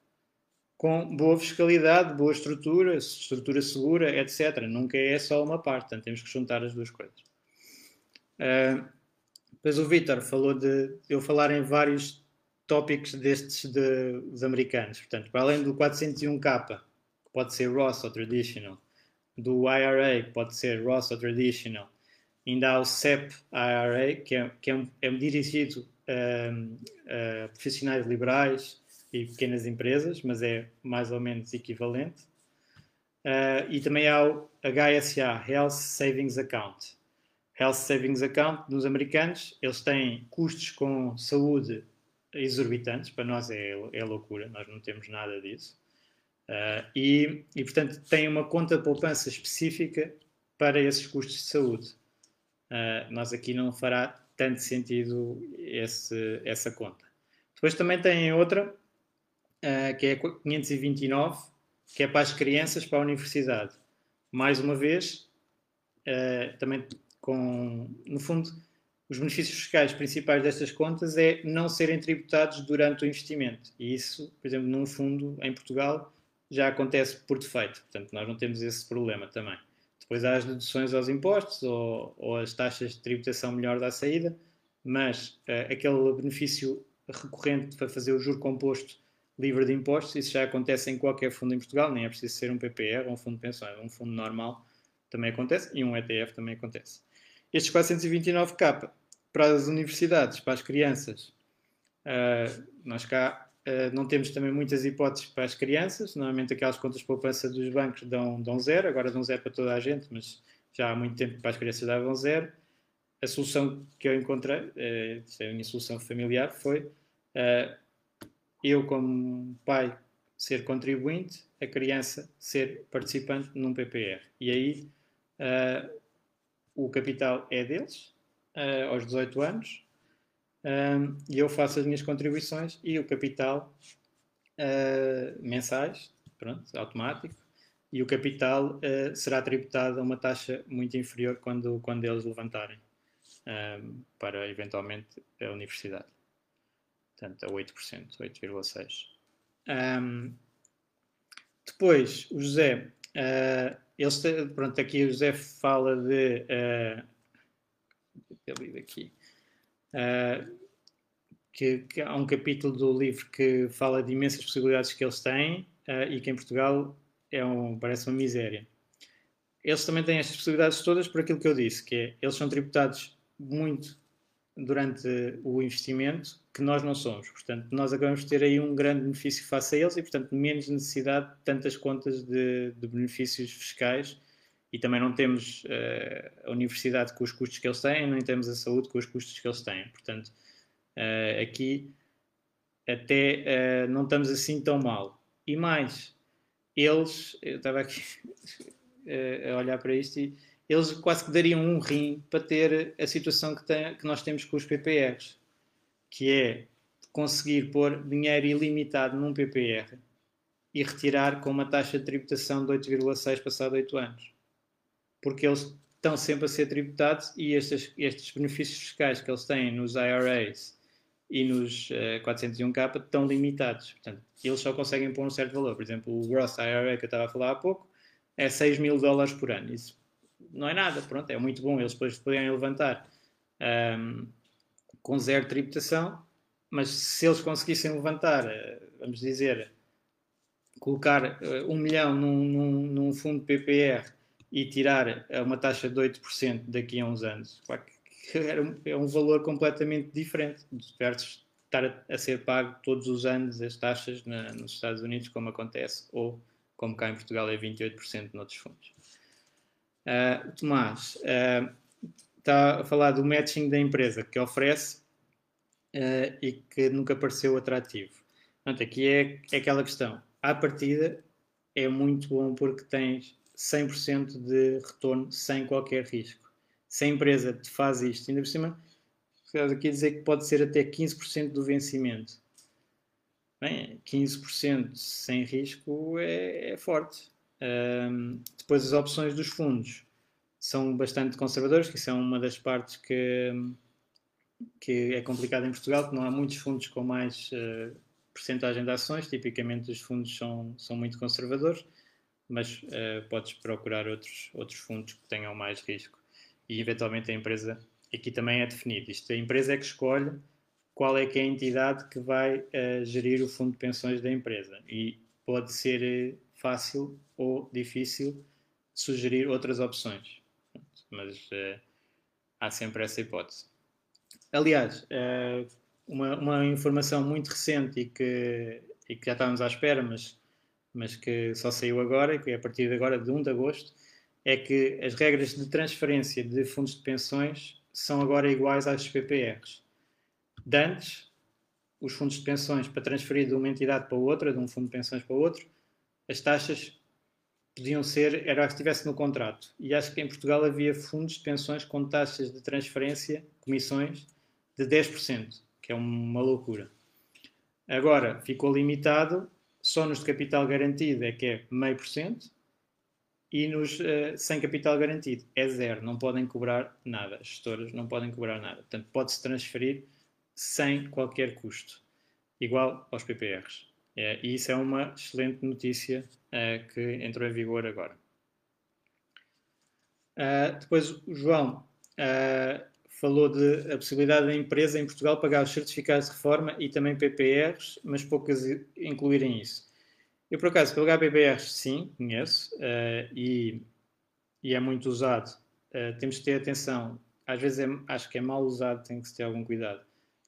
com boa fiscalidade, boa estrutura, estrutura segura, etc. Nunca é só uma parte, portanto temos que juntar as duas coisas. Uh, depois o Vitor falou de eu falar em vários tópicos destes de, americanos. Portanto, para além do 401k, que pode ser Ross ou Traditional, do IRA, que pode ser Ross ou Traditional, ainda há o SEP IRA, que é, que é, é dirigido profissionais liberais e pequenas empresas, mas é mais ou menos equivalente. Uh, e também há o HSA, Health Savings Account. Health Savings Account, nos americanos, eles têm custos com saúde exorbitantes, para nós é, é loucura, nós não temos nada disso. Uh, e, e, portanto, têm uma conta de poupança específica para esses custos de saúde. Uh, nós aqui não fará tanto sentido esse, essa conta. Depois também tem outra, uh, que é 529, que é para as crianças para a universidade. Mais uma vez, uh, também com, no fundo, os benefícios fiscais principais destas contas é não serem tributados durante o investimento. E isso, por exemplo, num fundo em Portugal, já acontece por defeito. Portanto, nós não temos esse problema também. Depois há as deduções aos impostos ou, ou as taxas de tributação melhor da saída, mas uh, aquele benefício recorrente para fazer o juro composto livre de impostos, isso já acontece em qualquer fundo em Portugal, nem é preciso ser um PPR ou um fundo de pensões, um fundo normal também acontece e um ETF também acontece. Estes 429k para as universidades, para as crianças, uh, nós cá Uh, não temos também muitas hipóteses para as crianças. Normalmente aquelas contas de poupança dos bancos dão, dão zero, agora dão zero para toda a gente, mas já há muito tempo para as crianças davam zero. A solução que eu encontrei, uh, é a minha solução familiar, foi uh, eu como pai ser contribuinte, a criança ser participante num PPR. E aí o capital é deles, aos 18 anos, e eu faço as minhas contribuições e o capital uh, mensais, pronto, automático, e o capital uh, será tributado a uma taxa muito inferior quando, quando eles levantarem para eventualmente a universidade. Portanto, a 8%, 8,6%. Um, depois, o José, uh, eles, pronto, aqui o José fala de. Uh, aqui Uh, que, que, há um capítulo do livro que fala de imensas possibilidades que eles têm uh, e que em Portugal é um, parece uma miséria. Eles também têm estas possibilidades todas por aquilo que eu disse, que é, eles são tributados muito durante o investimento que nós não somos. Portanto, nós acabamos de ter aí um grande benefício face a eles e, portanto, menos necessidade de tantas contas de, de benefícios fiscais e também não temos uh, a universidade com os custos que eles têm, nem temos a saúde com os custos que eles têm. Portanto, uh, aqui até uh, não estamos assim tão mal. E mais, eles, eu estava aqui <laughs> a olhar para isto e eles quase que dariam um rim para ter a situação que, tem, que nós temos com os PPRs, que é conseguir pôr dinheiro ilimitado num PPR e retirar com uma taxa de tributação de 8,6 passado 8 anos porque eles estão sempre a ser tributados e estes, estes benefícios fiscais que eles têm nos IRAs e nos uh, eh, 401k estão limitados. Portanto, eles só conseguem pôr um certo valor. Por exemplo, o gross IRA que eu estava a falar há pouco é 6 mil dólares por ano. Isso não é nada, pronto, é muito bom eles depois poderem levantar um, com zero tributação, mas se eles conseguissem levantar, eh, vamos dizer, colocar uh, um milhão num, num, num, fundo PPR e tirar uma taxa de 8% daqui a uns anos, que é um valor completamente diferente versus estar a, a, ser pago todos os anos as taxas na, nos Estados Unidos, como acontece, ou como cá em Portugal é 28% noutros fundos. Uh, Tomás, uh, está a falar do matching da empresa que oferece uh, e que nunca pareceu atrativo. Portanto, aqui é, é aquela questão. À partida, é muito bom porque tens 100% de retorno sem qualquer risco. Se a empresa te faz isto, ainda por cima, aqui dizer que pode ser até 15% do vencimento. Bem, 15% sem risco é, é forte. Um, depois as opções dos fundos são bastante conservadoras, que isso é uma das partes que, que é complicada em Portugal, que não há muitos fundos com mais uh, percentagem de ações, tipicamente os fundos são, são muito conservadores, mas uh, podes procurar outros, outros fundos que tenham mais risco. E eventualmente a empresa, aqui também é definido, isto, a empresa é que escolhe qual é que é a entidade que vai uh, gerir o fundo de pensões da empresa. E pode ser fácil ou difícil sugerir outras opções. Mas uh, há sempre essa hipótese. Aliás, uma, uma, informação muito recente e que, e que já estávamos à espera, mas, mas que só saiu agora, que é a partir de agora, de 1 de agosto, é que as regras de transferência de fundos de pensões são agora iguais às PPRs. De antes, os fundos de pensões para transferir de uma entidade para outra, de um fundo de pensões para outro, as taxas podiam ser, era que estivesse no contrato. E acho que em Portugal havia fundos de pensões com taxas de transferência, comissões, de 10%, que é uma loucura. Agora, ficou limitado, só nos de capital garantido é que é meio por cento, e nos uh, sem capital garantido é zero, não podem cobrar nada, as gestoras não podem cobrar nada. Portanto, pode-se transferir sem qualquer custo, igual aos PPRs. É, e isso é uma excelente notícia uh, que entrou em vigor agora. Uh, depois o João falou de a possibilidade da empresa em Portugal pagar os certificados de reforma e também PPRs, mas poucas incluírem isso. Eu, por acaso, pagar PPRs, sim, conheço, e, e, é muito usado. temos que ter atenção. Às vezes é, acho que é mal usado, tem que ter algum cuidado.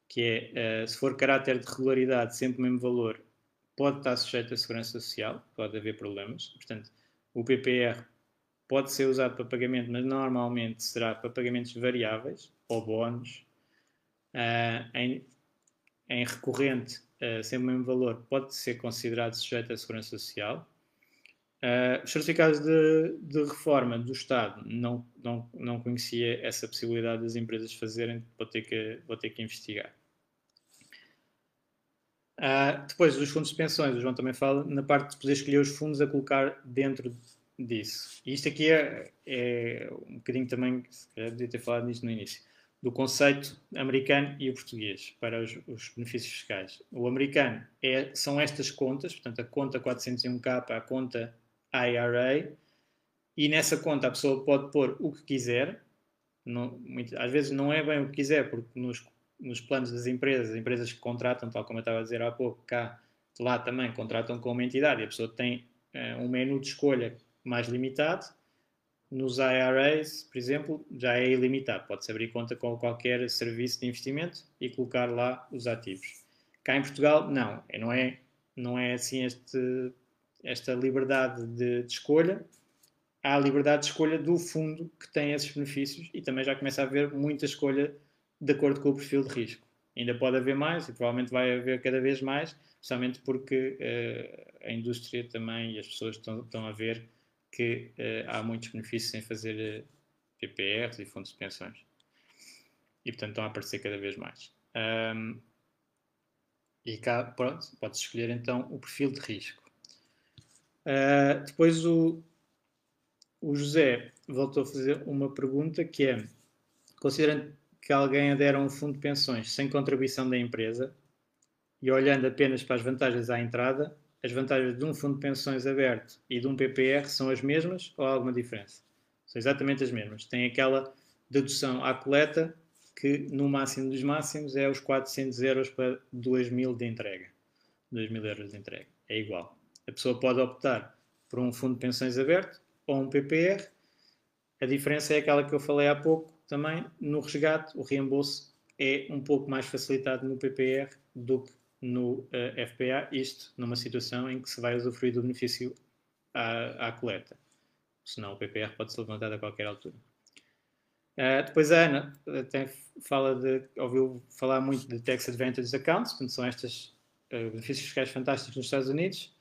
Que é, se for caráter de regularidade, sempre o mesmo valor, pode estar sujeito à segurança social, pode haver problemas. Portanto, o PPR pode ser usado para pagamento, mas normalmente será para pagamentos variáveis ou bónus. Uh, em, em, recorrente, uh, sempre o mesmo valor, pode ser considerado sujeito à segurança social. Uh, os certificados de, de, reforma do Estado, não, não, não conhecia essa possibilidade das empresas fazerem, vou ter que, vou ter que investigar. Uh, depois, os fundos de pensões, o João também fala, na parte de poder escolher os fundos a colocar dentro disso. E isto aqui é, é um bocadinho também, se calhar devia ter falado nisto no início, do conceito americano e o português para os, os benefícios fiscais. O americano é, são estas contas, portanto, a conta 401k, a conta IRA, e nessa conta a pessoa pode pôr o que quiser, não, muito, às vezes não é bem o que quiser, porque nos nos planos das empresas, as empresas que contratam, tal como eu estava a dizer há pouco, cá, lá também contratam com uma entidade e a pessoa tem uh, um menu de escolha mais limitado. Nos IRAs, por exemplo, já é ilimitado. Pode-se abrir conta com qualquer serviço de investimento e colocar lá os ativos. Cá em Portugal, não. É, não é, não é assim este, esta liberdade de, de escolha. Há a liberdade de escolha do fundo que tem esses benefícios e também já começa a haver muita escolha de acordo com o perfil de risco. Ainda pode haver mais e provavelmente vai haver cada vez mais, especialmente porque uh, a indústria também e as pessoas estão, estão a ver que uh, há muitos benefícios em fazer uh, eh, PPRs e fundos de pensões. E portanto estão a aparecer cada vez mais. Um, e cá, pronto, pode escolher então o perfil de risco. Uh, depois o, o José voltou a fazer uma pergunta que é, considerando que alguém adere a um fundo de pensões sem contribuição da empresa e olhando apenas para as vantagens à entrada, as vantagens de um fundo de pensões aberto e de um PPR são as mesmas ou há alguma diferença? São exatamente as mesmas. Tem aquela dedução à coleta que no máximo dos máximos é os 400 euros para 2 mil de entrega. 2 mil euros de entrega. É igual. A pessoa pode optar por um fundo de pensões aberto ou um PPR. A diferença é aquela que eu falei há pouco também. No resgate, o reembolso é um pouco mais facilitado no PPR do que no uh, eh, FPA. Isto numa situação em que se vai usufruir do benefício à, à coleta. Senão o PPR pode ser levantado a qualquer altura. Uh, depois a Ana até fala de, ouviu falar muito de Tax Advantage Accounts, portanto são estes uh, benefícios fiscais fantásticos nos Estados Unidos.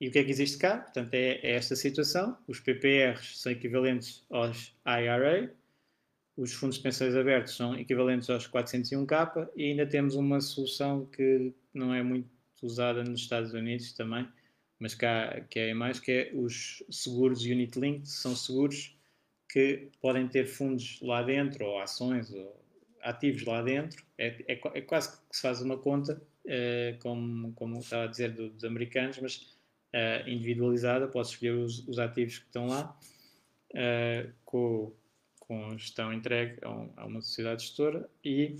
E o que é que existe cá? Portanto, é, é esta situação. Os PPRs são equivalentes aos IRA, os fundos de pensões abertos são equivalentes aos 401k e ainda temos uma solução que não é muito usada nos Estados Unidos também, mas cá que é mais, que é os seguros Unit Linked, são seguros que podem ter fundos lá dentro, ou ações, ou ativos lá dentro. É, é, é quase que se faz uma conta, é, como, como estava a dizer do, dos americanos, mas é, individualizada. Posso escolher os, os, ativos que estão lá, é, com, com gestão entregue a, um, uma sociedade gestora e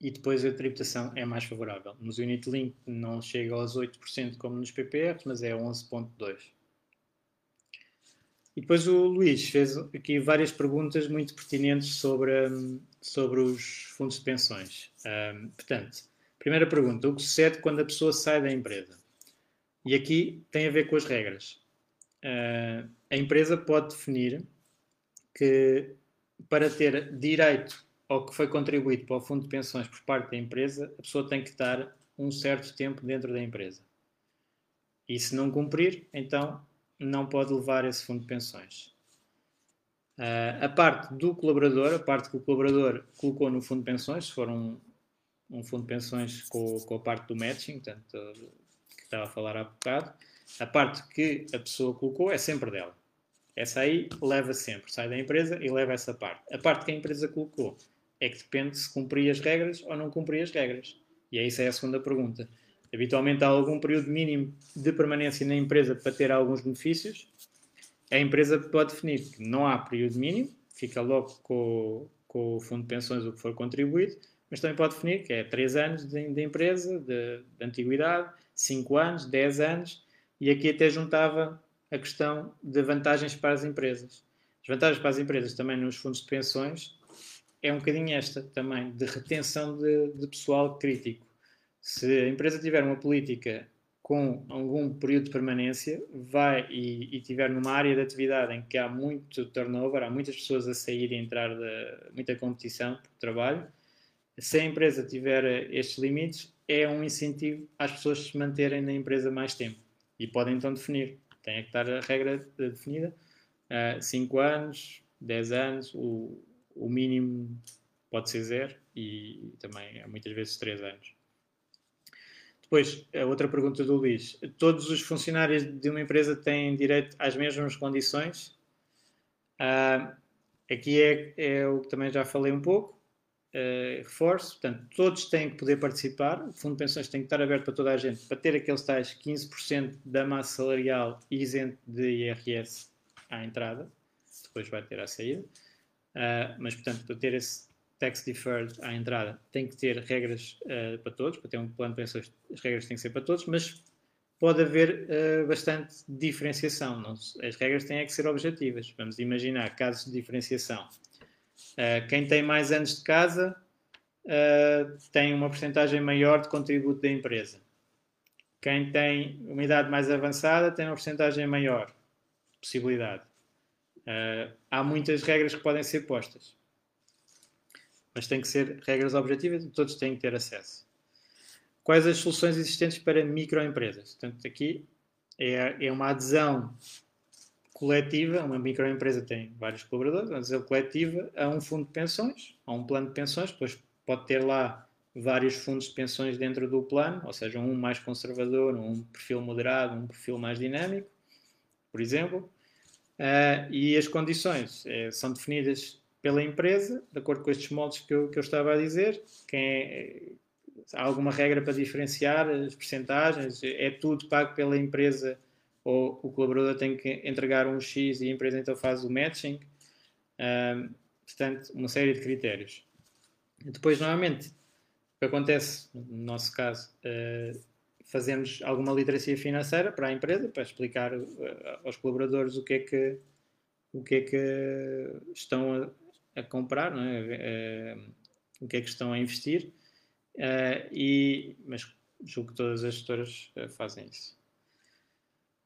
e depois a tributação é mais favorável. Nos Unit Link não chega aos 8% como nos PPRs, mas é 11,2%. E depois o Luís fez aqui várias perguntas muito pertinentes sobre, sobre os fundos de pensões. Um, portanto, primeira pergunta: o que sucede quando a pessoa sai da empresa? E aqui tem a ver com as regras. Uh, a empresa pode definir que para ter direito ao que foi contribuído para o fundo de pensões por parte da empresa, a pessoa tem que estar um certo tempo dentro da empresa. E se não cumprir, então não pode levar esse fundo de pensões. Uh, a parte do colaborador, a parte que o colaborador colocou no fundo de pensões, se for um, um fundo de pensões com, com, a parte do matching, portanto, que estava a falar há bocado, a parte que a pessoa colocou é sempre dela. Essa aí leva sempre, sai da empresa e leva essa parte. A parte que a empresa colocou é que depende se cumprir as regras ou não cumprir as regras. E essa é a segunda pergunta. Habitualmente há algum período mínimo de permanência na empresa para ter alguns benefícios. A empresa pode definir que não há período mínimo, fica logo com, com o fundo de pensões o que for contribuído, mas também pode definir que é 3 anos de, de empresa, de, de, antiguidade, 5 anos, 10 anos, e aqui até juntava a questão de vantagens para as empresas. As vantagens para as empresas também nos fundos de pensões é um bocadinho esta também, de retenção de, de pessoal crítico se a empresa tiver uma política com algum período de permanência, vai e, e tiver numa área de atividade em que há muito turnover, há muitas pessoas a sair e entrar, de, muita competição por trabalho, se a empresa tiver estes limites, é um incentivo às pessoas se manterem na empresa mais tempo. E podem então definir, tem que estar a regra definida, 5 uh, anos, 10 anos, o, o mínimo pode ser zero e também muitas vezes 3 anos. Depois, a outra pergunta do Luís. Todos os funcionários de uma empresa têm direito às mesmas condições? Uh, aqui é, é, o que também já falei um pouco. Uh, reforço, portanto, todos têm que poder participar. O Fundo de Pensões tem que estar aberto para toda a gente, para ter aqueles tais 15% da massa salarial isento de IRS à entrada. Depois vai ter à saída. Uh, mas, portanto, para ter esse tax deferred à entrada tem que ter regras uh, para todos, para ter um plano de pensões, as regras têm que ser para todos, mas pode haver uh, bastante diferenciação. Não, as regras têm é que ser objetivas. Vamos imaginar casos de diferenciação. Uh, quem tem mais anos de casa tem uma porcentagem maior de contributo da empresa. Quem tem uma idade mais avançada tem uma porcentagem maior de possibilidade. há muitas regras que podem ser postas mas tem que ser regras objetivas e todos têm que ter acesso. Quais as soluções existentes para microempresas? Portanto, aqui é, é uma adesão coletiva, uma microempresa tem vários colaboradores, uma adesão coletiva a um fundo de pensões, a um plano de pensões, depois pode ter lá vários fundos de pensões dentro do plano, ou seja, um mais conservador, um perfil moderado, um perfil mais dinâmico, por exemplo. Uh, e as condições uh, são definidas pela empresa, de acordo com estes moldes que eu, que eu estava a dizer. Quem é, há alguma regra para diferenciar as percentagens? É tudo pago pela empresa ou o colaborador tem que entregar um X e a empresa então faz o matching. Um, portanto, uma série de critérios. Depois, normalmente, o que acontece, no nosso caso, uh, fazemos alguma literacia financeira para a empresa, para explicar uh, aos colaboradores o que é que, o que, é que estão a, a comprar, é? Uh, o que é que estão a investir. e, mas julgo que todas as gestoras fazem isso.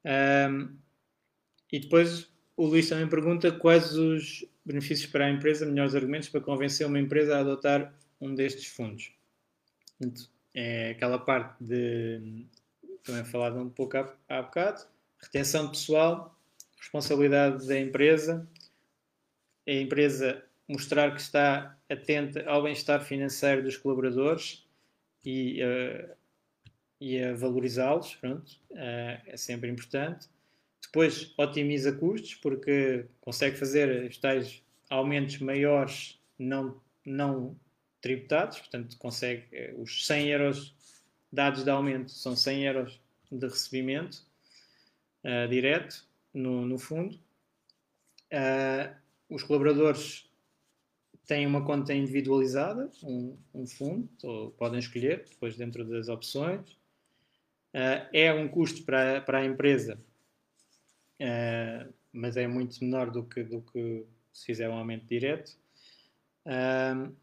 Um, e depois o Luís também pergunta quais os benefícios para a empresa, melhores argumentos para convencer uma empresa a adotar um destes fundos. É aquela parte de também falado um pouco há, bocado, retenção pessoal, responsabilidade da empresa, a empresa mostrar que está atenta ao bem-estar financeiro dos colaboradores e uh, e a valorizá-los, pronto, uh, é sempre importante. Depois otimiza custos, porque consegue fazer os tais aumentos maiores não, não tributados, portanto consegue uh, os 100 euros dados de aumento são 100 euros de recebimento uh, direto no, no fundo. os colaboradores têm uma conta individualizada, um, um fundo, podem escolher depois dentro das opções. Uh, é um custo para, para a empresa, uh, mas é muito menor do que, do que se fizer um aumento direto. Uh,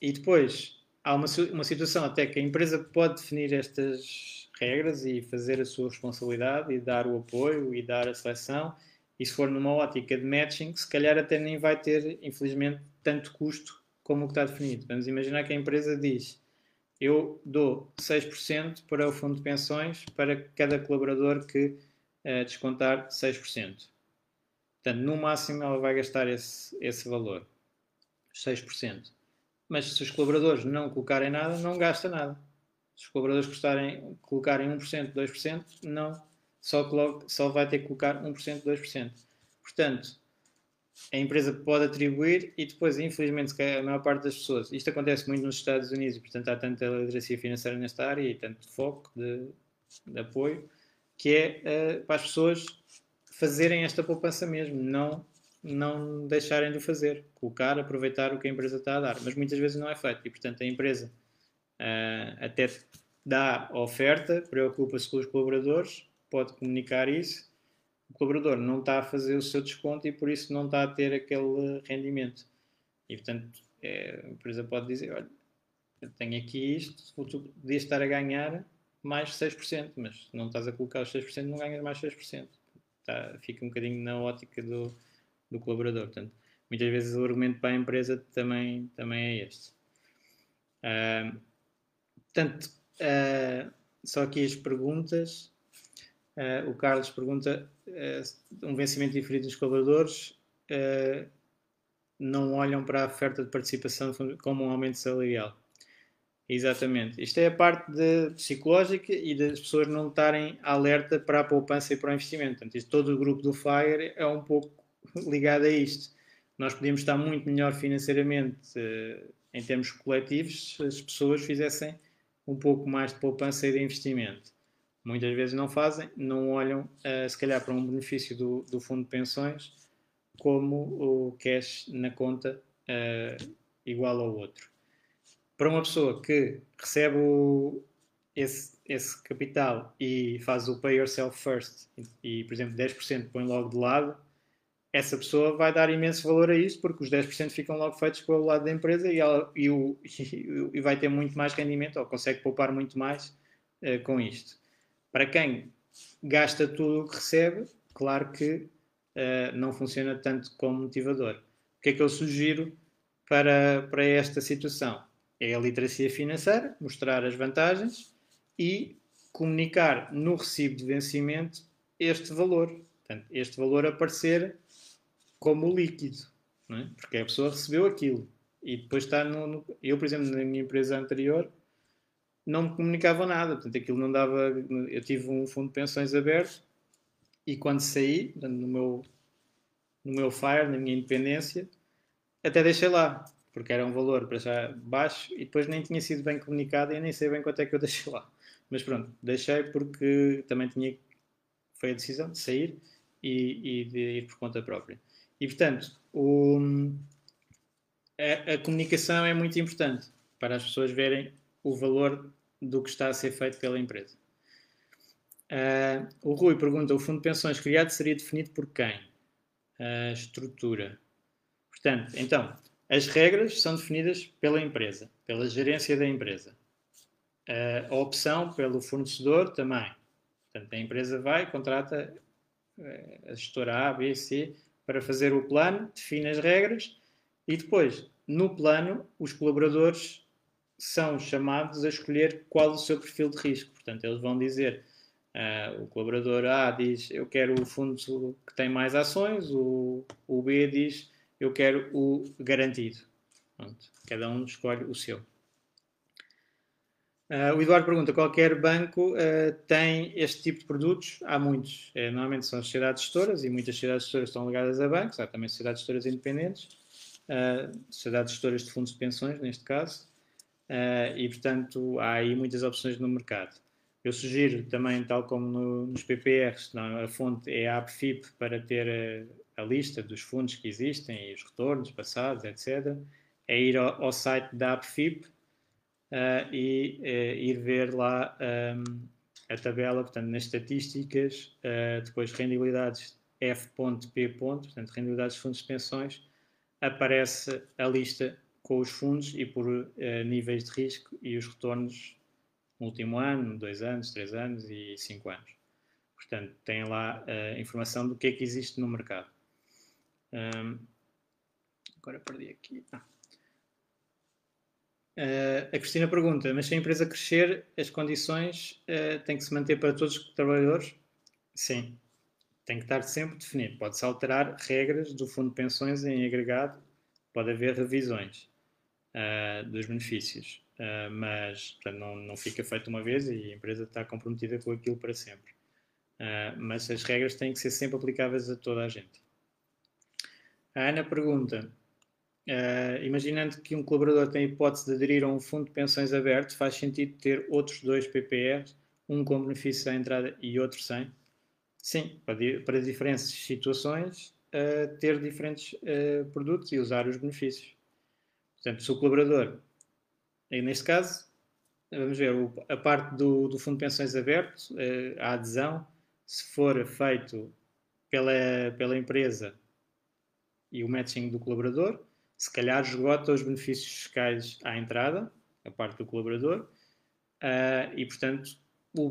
e depois, há uma, uma situação até que a empresa pode definir estas regras e fazer a sua responsabilidade e dar o apoio e dar a seleção. E se for numa ótica de matching, se calhar até nem vai ter, infelizmente, tanto custo como o que está definido. Vamos imaginar que a empresa diz eu dou 6% para o fundo de pensões para cada colaborador que uh, descontar 6%. Portanto, no máximo ela vai gastar esse, esse valor, 6%. Mas se os colaboradores não colocarem nada, não gasta nada. Se os colaboradores gostarem, colocarem 1%, 2%, não, só, coloca, só vai ter que colocar 1%, 2%. Portanto, a empresa pode atribuir e depois, infelizmente, a maior parte das pessoas, isto acontece muito nos Estados Unidos e, portanto, há tanta literacia financeira nesta área e tanto foco de, de apoio, que é uh, para as pessoas fazerem esta poupança mesmo, não, não deixarem de o fazer, colocar, aproveitar o que a empresa está a dar. Mas muitas vezes não é feito. E, portanto, a empresa uh, até dá oferta, preocupa-se com os colaboradores, pode comunicar isso colaborador não está a fazer o seu desconto e por isso não está a ter aquele rendimento. E portanto, é, a empresa pode dizer: olha, eu tenho aqui isto, tu podias estar a ganhar mais 6%, mas não estás a colocar os 6%, não ganhas mais 6%. Tá, fica um bocadinho na ótica do, do colaborador. Portanto, muitas vezes o argumento para a empresa também, também é este. Uh, portanto, uh, só aqui as perguntas. Uh, o Carlos pergunta: um vencimento diferido dos colaboradores uh, não olham para a oferta de participação como um aumento salarial. Exatamente. Isto é a parte de, psicológica e das pessoas não estarem alerta para a poupança e para o investimento. Portanto, isto, todo o grupo do FIRE é um pouco <laughs> ligado a isto. Nós podíamos estar muito melhor financeiramente em termos coletivos se as pessoas fizessem um pouco mais de poupança e de investimento muitas vezes não fazem, não olham uh, se calhar para um benefício do, do, fundo de pensões como o cash na conta uh, igual ao outro. Para uma pessoa que recebe o, esse, esse, capital e faz o pay yourself first e, por exemplo, 10% põe logo de lado, essa pessoa vai dar imenso valor a isso porque os 10% ficam logo feitos para o lado da empresa e, ela, <laughs> e, o, e, vai ter muito mais rendimento ou consegue poupar muito mais uh, com isto. Para quem gasta tudo o que recebe, claro que uh, não funciona tanto como motivador. O que é que eu sugiro para, para esta situação? É a literacia financeira, mostrar as vantagens e comunicar no recibo de vencimento este valor. Portanto, este valor aparecer como líquido, é? porque a pessoa recebeu aquilo. E depois está no, no, Eu, por exemplo, na minha empresa anterior, não me comunicavam nada, portanto aquilo não dava. Eu tive um fundo de pensões aberto e quando saí, no meu, no meu FIRE, na minha independência, até deixei lá, porque era um valor para já baixo e depois nem tinha sido bem comunicado e nem sei bem quanto é que eu <laughs> deixei lá. Mas pronto, deixei porque também tinha foi a decisão de sair e, e de ir por conta própria. E, portanto, o, a, a, comunicação é muito importante para as pessoas verem o valor do que está a ser feito pela empresa. Uh, o Rui pergunta: o fundo de pensões criado seria definido por quem? A estrutura. Portanto, então, as regras são definidas pela empresa, pela gerência da empresa. Uh, a opção pelo fornecedor também. Portanto, a empresa vai, contrata uh, a gestora A, B, C para fazer o plano, define as regras e depois, no plano, os colaboradores são chamados a escolher qual o seu perfil de risco. Portanto, eles vão dizer Uh, o colaborador A diz eu quero o fundo que tem mais ações, o, o B diz eu quero o garantido. Pronto, cada um escolhe o seu. Uh, o Eduardo pergunta: qualquer banco uh, tem este tipo de produtos? Há muitos. É, normalmente são sociedades gestoras e muitas sociedades gestoras estão ligadas a bancos. Há também sociedades gestoras independentes, sociedades gestoras de fundos de pensões, neste caso. E, portanto, há aí muitas opções no mercado. Eu sugiro também, tal como no, nos PPRs, não, a fonte é a AppFip para ter a, a, lista dos fundos que existem e os retornos passados, etc. É ir ao, ao site da AppFip uh, e uh, ir ver lá um, a tabela, portanto, nas estatísticas, uh, depois rendibilidades F.P. portanto, rendibilidades de fundos de pensões, aparece a lista com os fundos e por níveis de risco e os retornos no último ano, dois anos, três anos e cinco anos. Portanto, tem lá a informação do que é que existe no mercado. Um, agora perdi aqui. Ah. Uh, a Cristina pergunta: mas se a empresa crescer, as condições uh, têm que se manter para todos os trabalhadores? Sim, tem que estar sempre definido. Pode-se alterar regras do fundo de pensões em agregado, pode haver revisões uh, dos benefícios. Uh, mas portanto, não, não fica feito uma vez e a empresa está comprometida com aquilo para sempre. Uh, mas as regras têm que ser sempre aplicáveis a toda a gente. A Ana pergunta: uh, imaginando que um colaborador tem a hipótese de aderir a um fundo de pensões aberto, faz sentido ter outros dois PPRs, um com benefício à entrada e outro sem? Sim, para, para diferentes situações, ter diferentes produtos e usar os benefícios. Portanto, se o colaborador e neste caso, vamos ver, a parte do, do Fundo de Pensões Aberto, eh, a adesão, se for feito pela, pela empresa e o matching do colaborador, se calhar esgota os benefícios fiscais à entrada, a parte do colaborador, uh, e portanto o,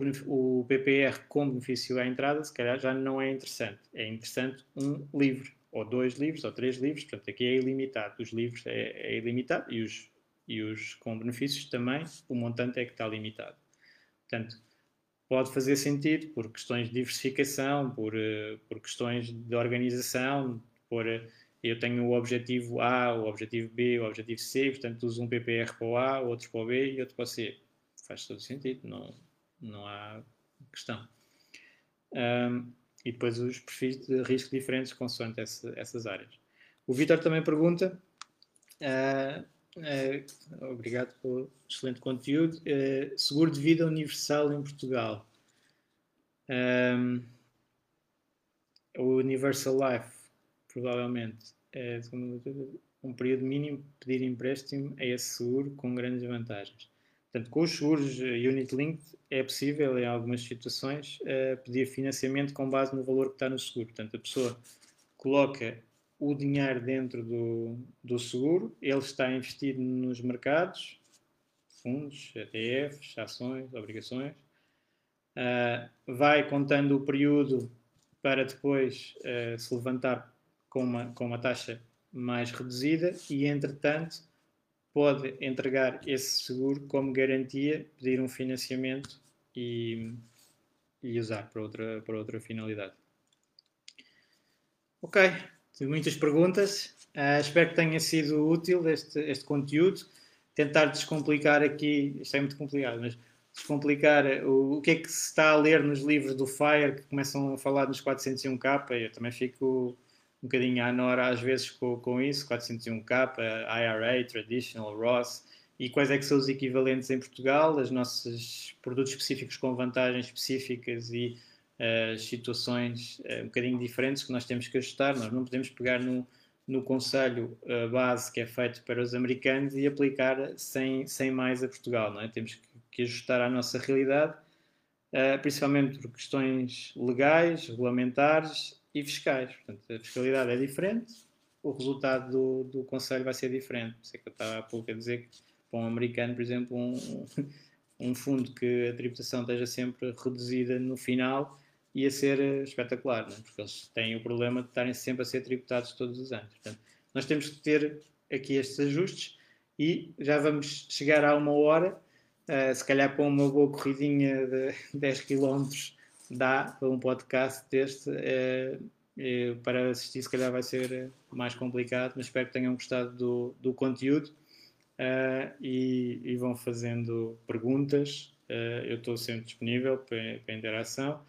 o PPR com benefício à entrada, se calhar já não é interessante. É interessante um livro, ou dois livros, ou três livros, portanto aqui é ilimitado. Os livros é, é ilimitado e os e os com benefícios também, o montante é que está limitado. Portanto, pode fazer sentido por questões de diversificação, por, uh, por questões de organização, por uh, eu tenho o objetivo A, o objetivo B, o objetivo C, portanto uso um PPR para o A, outro para o B e outro para o C. Faz todo sentido, não, não há questão. Um, e depois os perfis de risco diferentes consoante essa, essas áreas. O Vitor também pergunta uh, é, obrigado pelo excelente conteúdo. É, seguro de vida universal em Portugal. Um, o Universal Life, provavelmente, é um período mínimo pedir empréstimo a esse seguro com grandes vantagens. Portanto, com os seguros Unit Linked é possível, em algumas situações, uh, pedir financiamento com base no valor que está no seguro. Portanto, a pessoa coloca o dinheiro dentro do, do seguro, ele está investido nos mercados, fundos, ETFs, ações, obrigações, uh, vai contando o período para depois se levantar com uma, com uma taxa mais reduzida e, entretanto, pode entregar esse seguro como garantia, pedir um financiamento e, e usar para outra, para outra finalidade. Ok, Tive muitas perguntas. Uh, espero que tenha sido útil este, este conteúdo. Tentar descomplicar aqui, isto é muito complicado, mas descomplicar o, o que é que se está a ler nos livros do FIRE que começam a falar nos 401k. Eu também fico um bocadinho à nora às vezes com, com isso, 401k, IRA, Traditional, Ross, e quais é que são os equivalentes em Portugal, os nossos produtos específicos com vantagens específicas e uh, situações uh, um bocadinho diferentes que nós temos que ajustar. Nós não podemos pegar no, no conselho uh, base que é feito para os americanos e aplicar sem, sem mais a Portugal. Não é? Temos que, que ajustar à nossa realidade, principalmente por questões legais, regulamentares e fiscais. Portanto, a fiscalidade é diferente, o resultado do, do conselho vai ser diferente. Por isso é que eu estava há pouco a dizer que para um americano, por exemplo, um, <laughs> um fundo que a tributação esteja sempre reduzida no final ia ser eh, espetacular, é? porque eles têm o problema de estarem sempre a ser tributados todos os anos. Portanto, nós temos que ter aqui estes ajustes e já vamos chegar a uma hora, uh, se calhar para uma boa corridinha de <laughs> 10 km dá para um podcast deste. Uh, uh, para assistir, se calhar vai ser mais complicado, mas espero que tenham gostado do, do conteúdo e, e, vão fazendo perguntas. eu estou sempre disponível para, para interação.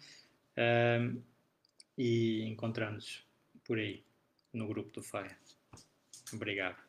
E encontramos por aí no grupo do FAIA. Obrigado.